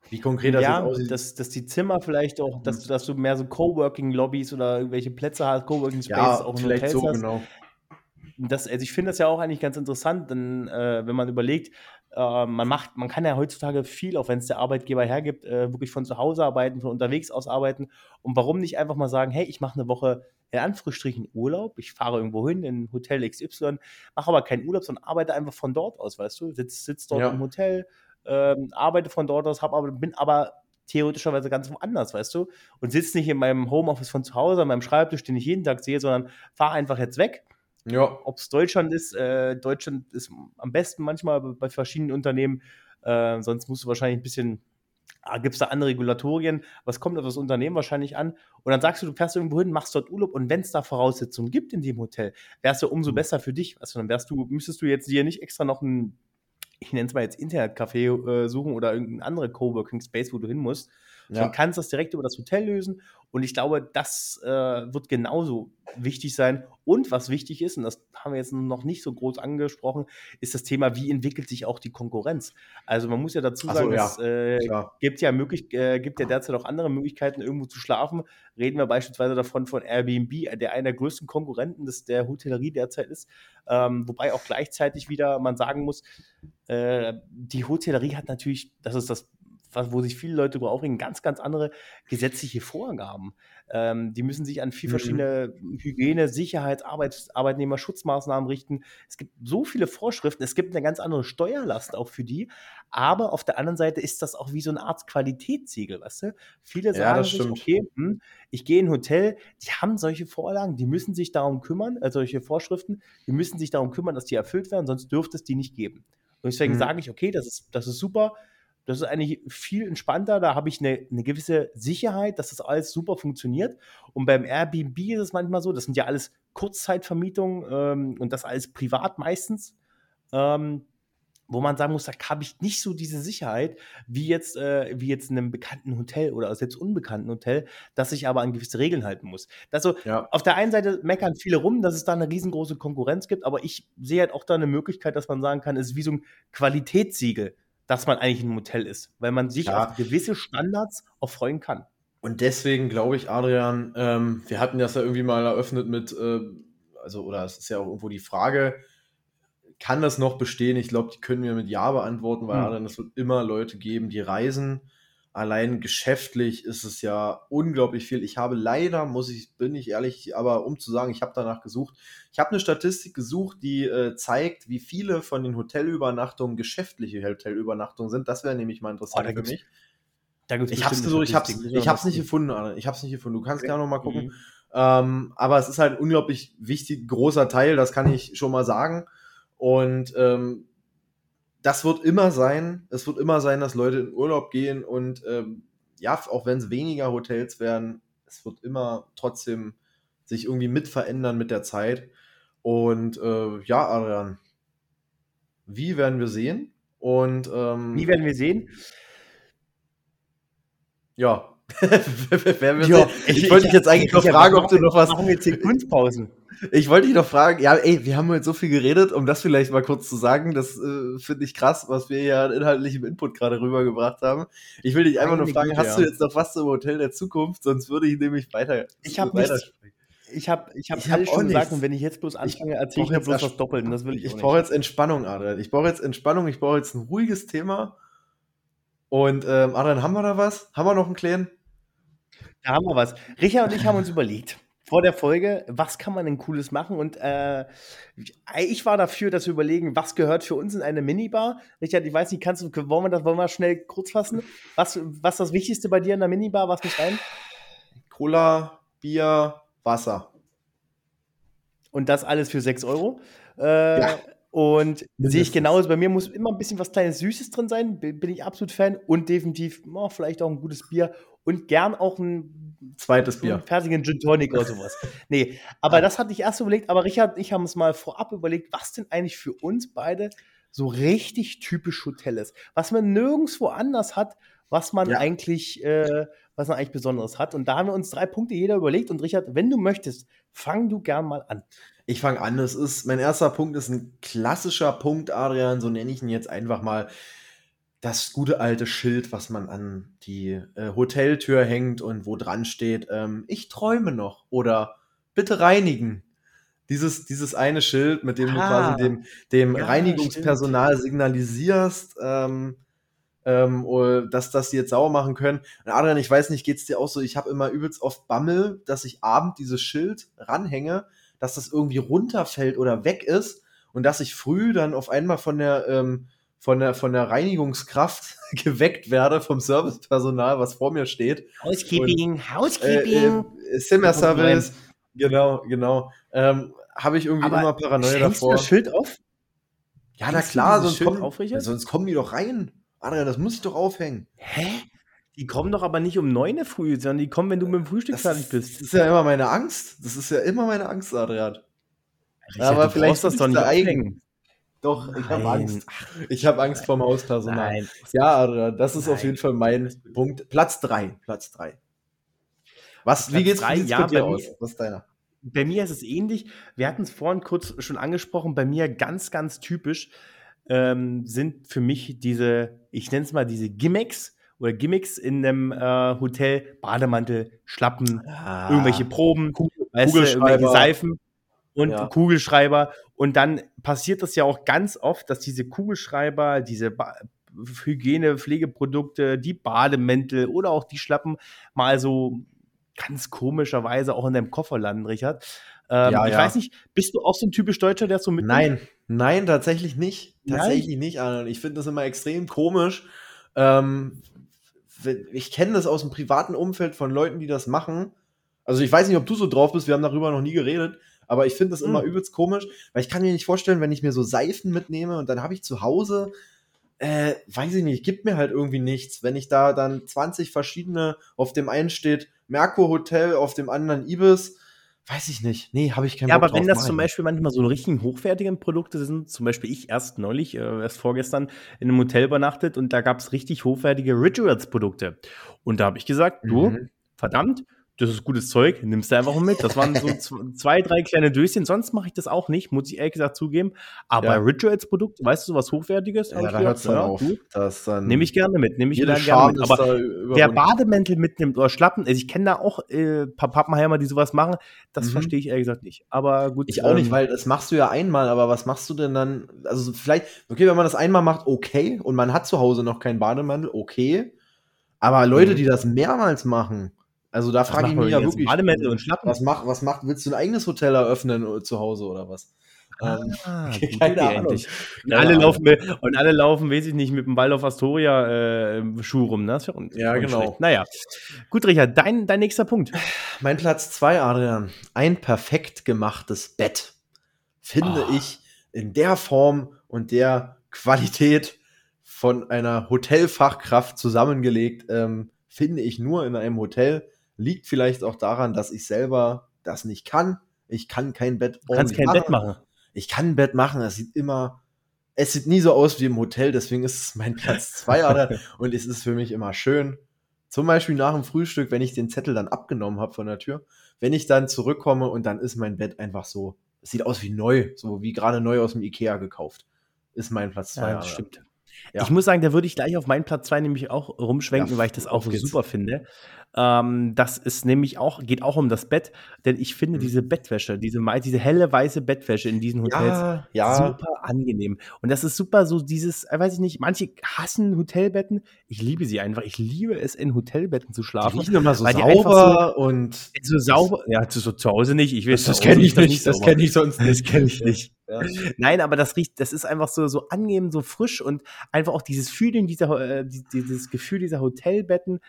Wie konkret das ja, aussieht. Dass, dass die Zimmer vielleicht auch, dass, du, dass du mehr so Coworking-Lobbys oder irgendwelche Plätze hast, Coworking Spaces ja, auch in vielleicht Hotels so, hast. genau. Das, also ich finde das ja auch eigentlich ganz interessant, denn äh, wenn man überlegt, äh, man macht, man kann ja heutzutage viel, auch wenn es der Arbeitgeber hergibt, äh, wirklich von zu Hause arbeiten, von unterwegs aus arbeiten. Und warum nicht einfach mal sagen, hey, ich mache eine Woche in Anführungsstrichen Urlaub, ich fahre irgendwo hin in Hotel XY, mache aber keinen Urlaub, sondern arbeite einfach von dort aus, weißt du, sitz, sitz dort ja. im Hotel, ähm, arbeite von dort aus, hab aber, bin aber theoretischerweise ganz woanders, weißt du, und sitze nicht in meinem Homeoffice von zu Hause, an meinem Schreibtisch, den ich jeden Tag sehe, sondern fahre einfach jetzt weg ja. Ob es Deutschland ist, äh, Deutschland ist am besten manchmal bei verschiedenen Unternehmen. Äh, sonst musst du wahrscheinlich ein bisschen, ah, gibt es da andere Regulatorien, was kommt auf das Unternehmen wahrscheinlich an? Und dann sagst du, du fährst irgendwo hin, machst dort Urlaub und wenn es da Voraussetzungen gibt in dem Hotel, wärst du umso mhm. besser für dich. Also dann wärst du, müsstest du jetzt dir nicht extra noch ein, ich nenne es mal jetzt Internetcafé äh, suchen oder irgendein andere Coworking Space, wo du hin musst, ja. Man kann das direkt über das Hotel lösen. Und ich glaube, das äh, wird genauso wichtig sein. Und was wichtig ist, und das haben wir jetzt noch nicht so groß angesprochen, ist das Thema, wie entwickelt sich auch die Konkurrenz. Also man muss ja dazu sagen, so, ja. es äh, gibt, ja möglich, äh, gibt ja derzeit auch andere Möglichkeiten, irgendwo zu schlafen. Reden wir beispielsweise davon von Airbnb, der einer der größten Konkurrenten des, der Hotellerie derzeit ist. Ähm, wobei auch gleichzeitig wieder man sagen muss, äh, die Hotellerie hat natürlich, das ist das wo sich viele Leute darüber aufregen, ganz, ganz andere gesetzliche Vorgaben. Ähm, die müssen sich an viel mhm. verschiedene Hygiene, Sicherheits-, Arbeits Arbeitnehmerschutzmaßnahmen richten. Es gibt so viele Vorschriften. Es gibt eine ganz andere Steuerlast auch für die. Aber auf der anderen Seite ist das auch wie so eine Art Qualitätssiegel, weißt du? Viele sagen ja, sich, okay, hm, ich gehe in ein Hotel, die haben solche Vorlagen, die müssen sich darum kümmern, also solche Vorschriften, die müssen sich darum kümmern, dass die erfüllt werden, sonst dürfte es die nicht geben. Und deswegen mhm. sage ich, okay, das ist, das ist super das ist eigentlich viel entspannter. Da habe ich eine, eine gewisse Sicherheit, dass das alles super funktioniert. Und beim Airbnb ist es manchmal so, das sind ja alles Kurzzeitvermietungen ähm, und das alles privat meistens. Ähm, wo man sagen muss, da habe ich nicht so diese Sicherheit, wie jetzt, äh, wie jetzt in einem bekannten Hotel oder selbst unbekannten Hotel, dass ich aber an gewisse Regeln halten muss. Also ja. auf der einen Seite meckern viele rum, dass es da eine riesengroße Konkurrenz gibt, aber ich sehe halt auch da eine Möglichkeit, dass man sagen kann, es ist wie so ein Qualitätssiegel dass man eigentlich ein Hotel ist, weil man sich ja. auf gewisse Standards auch freuen kann. Und deswegen glaube ich, Adrian, ähm, wir hatten das ja irgendwie mal eröffnet mit, äh, also, oder es ist ja auch irgendwo die Frage, kann das noch bestehen? Ich glaube, die können wir mit Ja beantworten, weil mhm. Adrian, es wird immer Leute geben, die reisen allein geschäftlich ist es ja unglaublich viel. Ich habe leider, muss ich, bin ich ehrlich, aber um zu sagen, ich habe danach gesucht. Ich habe eine Statistik gesucht, die äh, zeigt, wie viele von den Hotelübernachtungen geschäftliche Hotelübernachtungen sind. Das wäre nämlich mal interessant oh, für mich. ich habe es gesucht, ich habe hab's nicht gefunden, Arne. Ich habe es nicht gefunden. Du kannst okay. gerne noch mal gucken. Mhm. Ähm, aber es ist halt ein unglaublich wichtig, großer Teil, das kann ich schon mal sagen. Und ähm, das wird immer sein. Es wird immer sein, dass Leute in Urlaub gehen und ähm, ja, auch wenn es weniger Hotels werden, es wird immer trotzdem sich irgendwie mit verändern mit der Zeit. Und äh, ja, Adrian, wie werden wir sehen? Und ähm, wie werden wir sehen? Ja, jo, ich, ich, wollte dich jetzt eigentlich noch fragen, ob du noch was. Machen wir jetzt hier Kunstpausen. Ich wollte dich noch fragen, ja, ey, wir haben heute so viel geredet, um das vielleicht mal kurz zu sagen. Das äh, finde ich krass, was wir ja inhaltlich im Input gerade rübergebracht haben. Ich will dich einfach nur fragen, Gute, hast ja. du jetzt noch was zum Hotel der Zukunft? Sonst würde ich nämlich weiter. Ich habe nichts. Ich habe ich hab ich alles hab schon gesagt und wenn ich jetzt bloß anfange, erzähle ich mir bloß was doppelt und das will ich Ich brauche jetzt Entspannung, Adrian. Ich brauche jetzt Entspannung, ich brauche jetzt ein ruhiges Thema. Und ähm, Adrian, haben wir da was? Haben wir noch einen kleinen? Da haben wir was. Richard und ich haben uns überlegt, vor der Folge, was kann man denn Cooles machen? Und äh, ich war dafür, dass wir überlegen, was gehört für uns in eine Minibar. Richard, ich weiß nicht, kannst du, wollen wir das wollen wir schnell kurz fassen? Was, was ist das Wichtigste bei dir in der Minibar? Was muss rein? Cola, Bier, Wasser. Und das alles für 6 Euro. Äh, ja. Und sehe ich genauso. Bei mir muss immer ein bisschen was kleines Süßes drin sein. Bin ich absolut Fan. Und definitiv oh, vielleicht auch ein gutes Bier. Und gern auch ein zweites Bier. Fertigen Gin Tonic oder sowas. nee, aber das hatte ich erst überlegt. Aber Richard und ich haben uns mal vorab überlegt, was denn eigentlich für uns beide so richtig typisch Hotel ist. Was man nirgendwo anders hat, was man ja. eigentlich, äh, was man eigentlich Besonderes hat. Und da haben wir uns drei Punkte jeder überlegt. Und Richard, wenn du möchtest, fang du gern mal an. Ich fange an. Das ist, mein erster Punkt ist ein klassischer Punkt, Adrian, so nenne ich ihn jetzt einfach mal. Das gute alte Schild, was man an die äh, Hoteltür hängt und wo dran steht, ähm, ich träume noch oder bitte reinigen. Dieses, dieses eine Schild, mit dem ah, du quasi dem, dem ja, Reinigungspersonal stimmt. signalisierst, ähm, ähm, dass, dass die jetzt sauer machen können. Und Adrian, ich weiß nicht, geht es dir auch so? Ich habe immer übelst oft Bammel, dass ich abend dieses Schild ranhänge dass das irgendwie runterfällt oder weg ist und dass ich früh dann auf einmal von der, ähm, von der, von der Reinigungskraft geweckt werde vom Servicepersonal, was vor mir steht. Housekeeping, und, Housekeeping. Äh, äh, Simmer Service, genau, genau. Ähm, Habe ich irgendwie Aber immer Paranoia davor. Du das Schild auf? Ja, na klar, sonst, kommen, sonst kommen die doch rein. Adrian, das muss ich doch aufhängen. Hä? Die kommen doch aber nicht um 9 Uhr früh, sondern die kommen, wenn du mit dem Frühstück das fertig bist. Das ist ja immer meine Angst. Das ist ja immer meine Angst, Adrian. Ja, aber vielleicht das doch nicht eigen. Doch, Nein. ich habe Angst. Ich habe Angst vor dem Hauspersonal. Nein. Ja, Adrian, das ist Nein. auf jeden Fall mein Punkt. Platz 3. Platz 3. Was, Platz wie geht's, drei, ja, bei dir aus? Was ist deiner? Bei mir ist es ähnlich. Wir hatten es vorhin kurz schon angesprochen. Bei mir ganz, ganz typisch ähm, sind für mich diese, ich nenne es mal diese Gimmicks, oder Gimmicks in einem äh, Hotel, Bademantel, Schlappen, ah, irgendwelche Proben, weißt du, irgendwelche Seifen und ja. Kugelschreiber. Und dann passiert das ja auch ganz oft, dass diese Kugelschreiber, diese ba Hygiene, Pflegeprodukte, die Bademäntel oder auch die Schlappen mal so ganz komischerweise auch in deinem Koffer landen, Richard. Ähm, ja, ich ja. weiß nicht, bist du auch so ein typisch Deutscher, der so mit. Nein, nein, tatsächlich nicht. Tatsächlich nein? nicht, Arnold. Ich finde das immer extrem komisch. Ähm, ich kenne das aus dem privaten Umfeld von Leuten, die das machen. Also ich weiß nicht, ob du so drauf bist, wir haben darüber noch nie geredet, aber ich finde das immer mhm. übelst komisch, weil ich kann mir nicht vorstellen, wenn ich mir so Seifen mitnehme und dann habe ich zu Hause, äh, weiß ich nicht, gibt mir halt irgendwie nichts. Wenn ich da dann 20 verschiedene, auf dem einen steht Merkur Hotel, auf dem anderen Ibis, weiß ich nicht. Nee, habe ich keinen Ja, Bock aber wenn das zum Beispiel manchmal so richtig hochwertige Produkte sind, zum Beispiel ich erst neulich, äh, erst vorgestern in einem Hotel übernachtet und da gab es richtig hochwertige Rituals-Produkte. Und da habe ich gesagt, du, mhm. verdammt, das ist gutes Zeug, nimmst du einfach mit. Das waren so zwei, drei kleine Döschen. Sonst mache ich das auch nicht, muss ich ehrlich gesagt zugeben. Aber ja. bei Rituals-Produkten, weißt du, so was Hochwertiges? Ja, da hört es dann ja, auf. Nehme ich gerne mit. Nehme ich gerne mit. Aber wer Bademäntel mitnimmt oder Schlappen, also ich kenne da auch äh, paar Pappenheimer, die sowas machen. Das mhm. verstehe ich ehrlich gesagt nicht. Aber gut. Ich auch ähm, nicht, weil das machst du ja einmal. Aber was machst du denn dann? Also vielleicht, okay, wenn man das einmal macht, okay. Und man hat zu Hause noch keinen Bademantel, okay. Aber Leute, mhm. die das mehrmals machen, also da frage ich mich ja wirklich. Bademäntel und Schlappen. Was macht, was macht, willst du ein eigenes Hotel eröffnen äh, zu Hause oder was? Ah, ähm, keine Ahnung. Und alle, laufen mit, und alle laufen, weiß ich nicht, mit dem Ball auf Astoria äh, Schuh rum. Ne? ja, genau. Schlecht. Naja. Gut, Richard, dein, dein nächster Punkt. Mein Platz zwei, Adrian. Ein perfekt gemachtes Bett. Finde oh. ich in der Form und der Qualität von einer Hotelfachkraft zusammengelegt, ähm, finde ich nur in einem Hotel Liegt vielleicht auch daran, dass ich selber das nicht kann. Ich kann kein Bett Du kannst kein machen. Bett machen. Ich kann ein Bett machen. Es sieht immer, es sieht nie so aus wie im Hotel. Deswegen ist es mein Platz zwei oder, und es ist für mich immer schön. Zum Beispiel nach dem Frühstück, wenn ich den Zettel dann abgenommen habe von der Tür, wenn ich dann zurückkomme und dann ist mein Bett einfach so, es sieht aus wie neu, so wie gerade neu aus dem Ikea gekauft. Ist mein Platz zwei. Ja, das stimmt. Ja. Ich muss sagen, da würde ich gleich auf meinen Platz 2 nämlich auch rumschwenken, ja, weil ich das auch geht's. super finde. Ähm, das ist nämlich auch, geht auch um das Bett, denn ich finde mhm. diese Bettwäsche, diese, diese helle weiße Bettwäsche in diesen Hotels ja, ja. super angenehm. Und das ist super so dieses, äh, weiß ich nicht, manche hassen Hotelbetten. Ich liebe sie einfach. Ich liebe es, in Hotelbetten zu schlafen. Die riechen immer so sauber so, und so sauber. Ja, zu, so, zu Hause nicht. Ich weiß, das, das kenne ich nicht. Das kenne ich sonst nicht. Das kenne ich nicht. Ja. Nein, aber das riecht, das ist einfach so, so angenehm, so frisch und einfach auch dieses Fühlen dieser, äh, dieses Gefühl dieser Hotelbetten.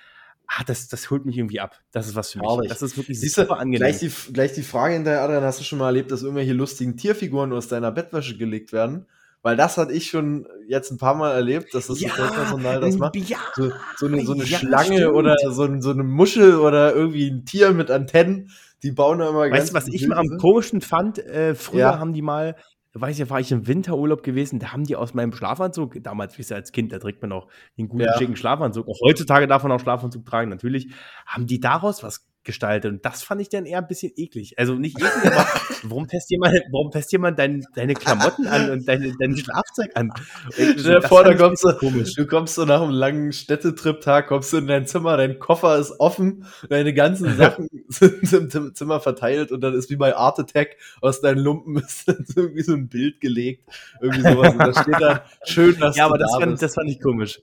Ah, das, das holt mich irgendwie ab. Das ist was für mich. Traurig. Das ist wirklich Siehst super angenehm. Gleich die, gleich die Frage hinterher, Adrian, hast du schon mal erlebt, dass irgendwelche lustigen Tierfiguren aus deiner Bettwäsche gelegt werden? Weil das hatte ich schon jetzt ein paar Mal erlebt, dass das ja, Hotelpersonal das macht. Ja, so, so eine, so eine ja, Schlange stimmt. oder so, so eine Muschel oder irgendwie ein Tier mit Antennen die bauen da immer weißt ganz Weißt du, was ich mal am komischen fand? Äh, früher haben die mal, weiß ich, war ich im Winterurlaub gewesen, da haben die aus meinem Schlafanzug, damals, wie du, als Kind, da trägt man auch einen guten, ja. schicken Schlafanzug, auch heutzutage darf man auch Schlafanzug tragen, natürlich, haben die daraus was gestaltet. Und das fand ich dann eher ein bisschen eklig. Also nicht eklig, aber warum passt jemand, warum passt jemand dein, deine Klamotten an und deine, dein Schlafzeug an? Stell dir vor, da kommst du, komisch. du kommst so nach einem langen Städtetrip-Tag, kommst du in dein Zimmer, dein Koffer ist offen, deine ganzen Sachen sind im Zimmer verteilt und dann ist wie bei Art Attack aus deinen Lumpen ist irgendwie so ein Bild gelegt. Irgendwie sowas. Und da steht dann schön, dass ja, du aber das fand, das fand ich komisch.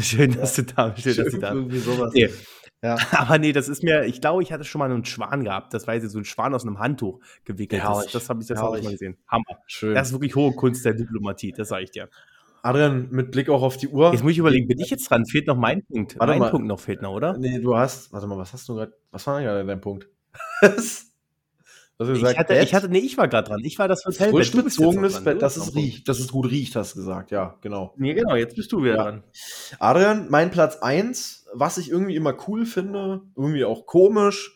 Schön, dass du da bist. Schön dass du da bist. Irgendwie sowas. Nee. Ja. Aber nee, das ist mir, ich glaube, ich hatte schon mal einen Schwan gehabt. Das weiß ich, so ein Schwan aus einem Handtuch gewickelt. Ja, das, das habe ich, das hab ich mal gesehen. Hammer. Schön. Das ist wirklich hohe Kunst der Diplomatie, das sage ich dir. Adrian, mit Blick auch auf die Uhr. Jetzt muss ich überlegen, bin ich jetzt dran? Fehlt noch mein Punkt. Warte mein mal. Punkt noch fehlt noch, oder? Nee, du hast, warte mal, was hast du gerade, was war denn gerade dein Punkt? Was ich, gesagt, hatte, ich hatte, nee, ich war gerade dran. Ich war das Hotelbett. Frisch bezogenes Bett, das ist riecht, das ist gut riecht, hast du gesagt, ja, genau. Nee, genau, jetzt bist du wieder ja. dran. Adrian, mein Platz 1, was ich irgendwie immer cool finde, irgendwie auch komisch,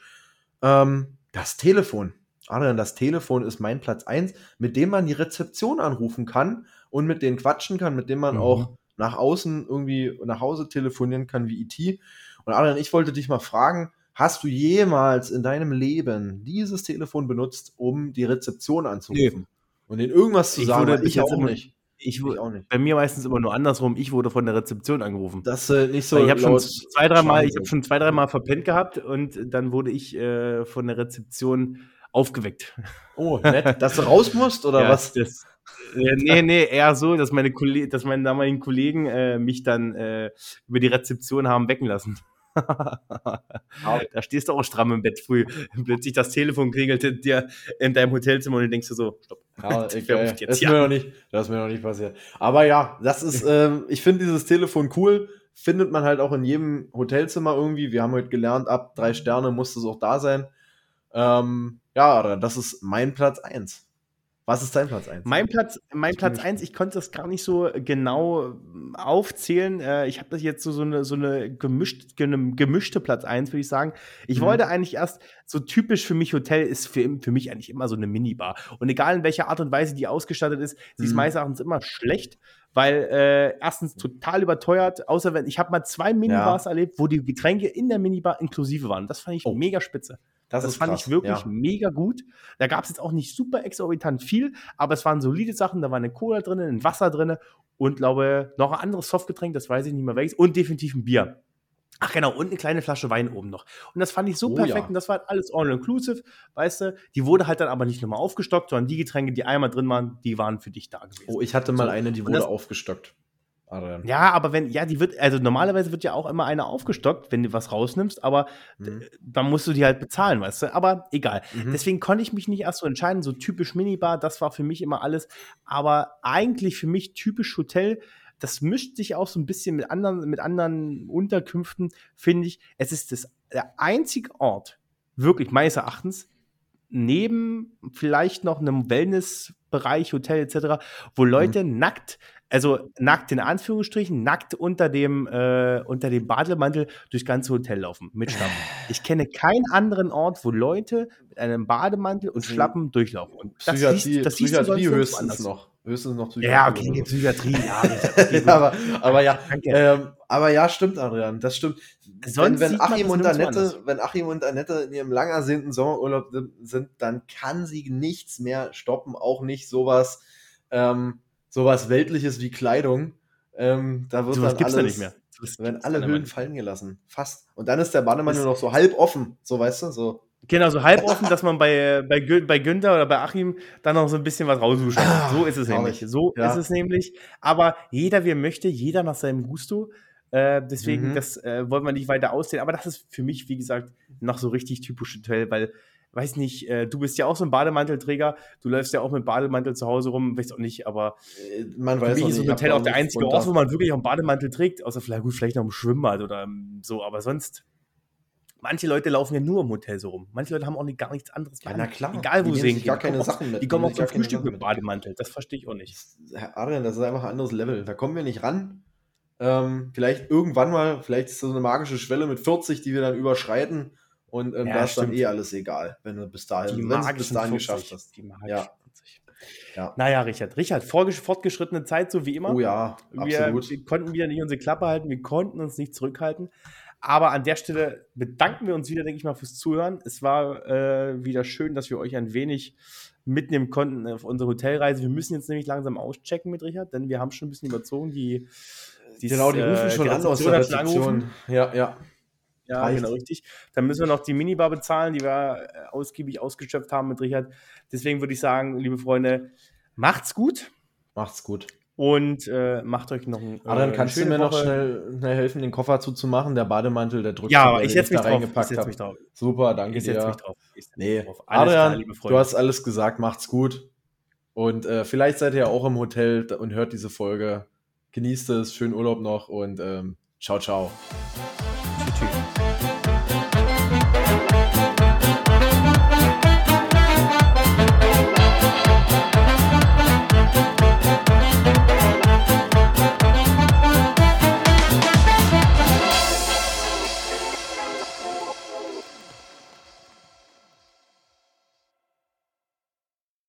ähm, das Telefon. Adrian, das Telefon ist mein Platz 1, mit dem man die Rezeption anrufen kann und mit denen quatschen kann, mit dem man mhm. auch nach außen irgendwie nach Hause telefonieren kann wie IT. E und Adrian, ich wollte dich mal fragen, Hast du jemals in deinem Leben dieses Telefon benutzt, um die Rezeption anzurufen? Nee. Und in irgendwas zu ich sagen? Wurde ich auch nicht. Ich, ich, auch nicht. Bei mir meistens immer nur andersrum. Ich wurde von der Rezeption angerufen. Das äh, nicht so. Weil ich habe schon zwei, dreimal, ich habe schon zwei, dreimal verpennt gehabt und dann wurde ich äh, von der Rezeption aufgeweckt. Oh, nett. Dass du raus musst oder ja, was? Das, Äh, nee, nee, eher so, dass meine, Kollegen, dass meine damaligen Kollegen äh, mich dann äh, über die Rezeption haben wecken lassen. Da stehst du auch stramm im Bett früh. Plötzlich das Telefon klingelt dir in deinem Hotelzimmer und du denkst dir so, stopp. Ja, äh, das, ist mir noch nicht, das ist mir noch nicht passiert. Aber ja, das ist, ähm, ich finde dieses Telefon cool. Findet man halt auch in jedem Hotelzimmer irgendwie. Wir haben heute gelernt, ab drei Sterne muss es auch da sein. Ähm, ja, das ist mein Platz 1. Was ist dein Platz 1? Mein Platz, mein Platz 1, ich konnte das gar nicht so genau ähm, aufzählen. Äh, ich habe das jetzt so, so eine, so eine, gemischt, gemischte Platz 1, würde ich sagen. Ich mhm. wollte eigentlich erst, so typisch für mich Hotel ist für, für mich eigentlich immer so eine Minibar. Und egal in welcher Art und Weise die ausgestattet ist, sie ist mhm. meines Erachtens immer schlecht weil äh, erstens total überteuert, außer wenn ich habe mal zwei Minibars ja. erlebt, wo die Getränke in der Minibar inklusive waren. Das fand ich oh. mega spitze. Das, das fand krass. ich wirklich ja. mega gut. Da gab es jetzt auch nicht super exorbitant viel, aber es waren solide Sachen. Da war eine Cola drin, ein Wasser drin und glaube noch ein anderes Softgetränk, das weiß ich nicht mehr welches, und definitiv ein Bier. Ach genau, und eine kleine Flasche Wein oben noch. Und das fand ich so oh, perfekt ja. und das war halt alles all-inclusive, weißt du. Die wurde halt dann aber nicht nochmal aufgestockt, sondern die Getränke, die einmal drin waren, die waren für dich da gewesen. Oh, ich hatte mal so. eine, die wurde aufgestockt. Adrian. Ja, aber wenn, ja, die wird, also normalerweise wird ja auch immer eine aufgestockt, wenn du was rausnimmst, aber mhm. dann musst du die halt bezahlen, weißt du? Aber egal. Mhm. Deswegen konnte ich mich nicht erst so entscheiden, so typisch Minibar, das war für mich immer alles. Aber eigentlich für mich typisch Hotel, das mischt sich auch so ein bisschen mit anderen, mit anderen Unterkünften, finde ich. Es ist das, der einzige Ort, wirklich meines Erachtens, neben vielleicht noch einem Wellnessbereich, Hotel etc., wo Leute mhm. nackt also nackt in Anführungsstrichen, nackt unter dem, äh, unter dem Bademantel durchs ganze Hotel laufen mit Schlappen. Ich kenne keinen anderen Ort, wo Leute mit einem Bademantel und Schlappen durchlaufen. Und das Psychiatrie, siehst, das Psychiatrie höchstens noch. Höchstens noch Psychiatrie. Ja, okay, die Psychiatrie, ja. aber, aber ja, ähm, aber ja, stimmt, Adrian, das stimmt. Sonst wenn, wenn Achim und Annette, wenn Achim und Annette in ihrem lang ersehnten Sommerurlaub sind, dann kann sie nichts mehr stoppen, auch nicht sowas, ähm, sowas Weltliches wie Kleidung. Ähm, da wird so dann alles, da nicht mehr. Das werden alle Höhlen fallen gelassen. Fast. Und dann ist der Bannemann nur noch so halb offen, so weißt du, so. Genau, so halb offen, dass man bei, bei, bei Günther oder bei Achim dann noch so ein bisschen was raussuchen kann. So ist es nämlich. So ja. ist es nämlich. Aber jeder, wie er möchte, jeder nach seinem Gusto. Äh, deswegen, mhm. das äh, wollen wir nicht weiter aussehen. Aber das ist für mich, wie gesagt, noch so richtig typisch Hotel, weil weiß nicht, äh, du bist ja auch so ein Bademantelträger, du läufst ja auch mit Bademantel zu Hause rum, weiß auch nicht, aber äh, man weiß für mich ist so ein Hotel auch der einzige Ort, wo man wirklich auch einen Bademantel trägt, außer vielleicht, gut, vielleicht noch im Schwimmbad oder so, aber sonst. Manche Leute laufen ja nur im Hotel so rum. Manche Leute haben auch nicht, gar nichts anderes. Ja, na klar. Egal, wo sie hingehen. Gar keine Sachen mit. Die kommen auch zum Frühstück mit Bademantel. Das verstehe ich auch nicht. Herr Adrian, das ist einfach ein anderes Level. Da kommen wir nicht ran. Ähm, vielleicht irgendwann mal, vielleicht ist das so eine magische Schwelle mit 40, die wir dann überschreiten. Und ähm, ja, da ist dann eh alles egal, wenn du bis dahin, wenn bis dahin 50, geschafft hast. Die ja. Ja. Naja, Richard. Richard, fortgeschrittene Zeit, so wie immer. Oh ja, wir, absolut. Wir konnten wieder nicht unsere Klappe halten, wir konnten uns nicht zurückhalten. Aber an der Stelle bedanken wir uns wieder, denke ich mal, fürs Zuhören. Es war äh, wieder schön, dass wir euch ein wenig mitnehmen konnten auf unsere Hotelreise. Wir müssen jetzt nämlich langsam auschecken mit Richard, denn wir haben schon ein bisschen überzogen. Die, die genau, die rufen äh, schon an aus der Rezeption. Ja, ja. Ja, Reicht. genau, richtig. Dann müssen wir noch die Minibar bezahlen, die wir äh, ausgiebig ausgeschöpft haben mit Richard. Deswegen würde ich sagen, liebe Freunde, macht's gut. Macht's gut. Und äh, macht euch noch ein. Ah, dann kannst du mir Woche. noch schnell, schnell, helfen, den Koffer zuzumachen. Der Bademantel, der drückt. Ja, aber ich setze mich, drauf. Ich setz mich drauf. Super, danke ich dir. Mich drauf. Ich nee, drauf. Adrian, klar, du hast alles gesagt. Macht's gut. Und äh, vielleicht seid ihr auch im Hotel und hört diese Folge. Genießt es, schönen Urlaub noch und ähm, ciao, ciao. Tschüss. tschüss.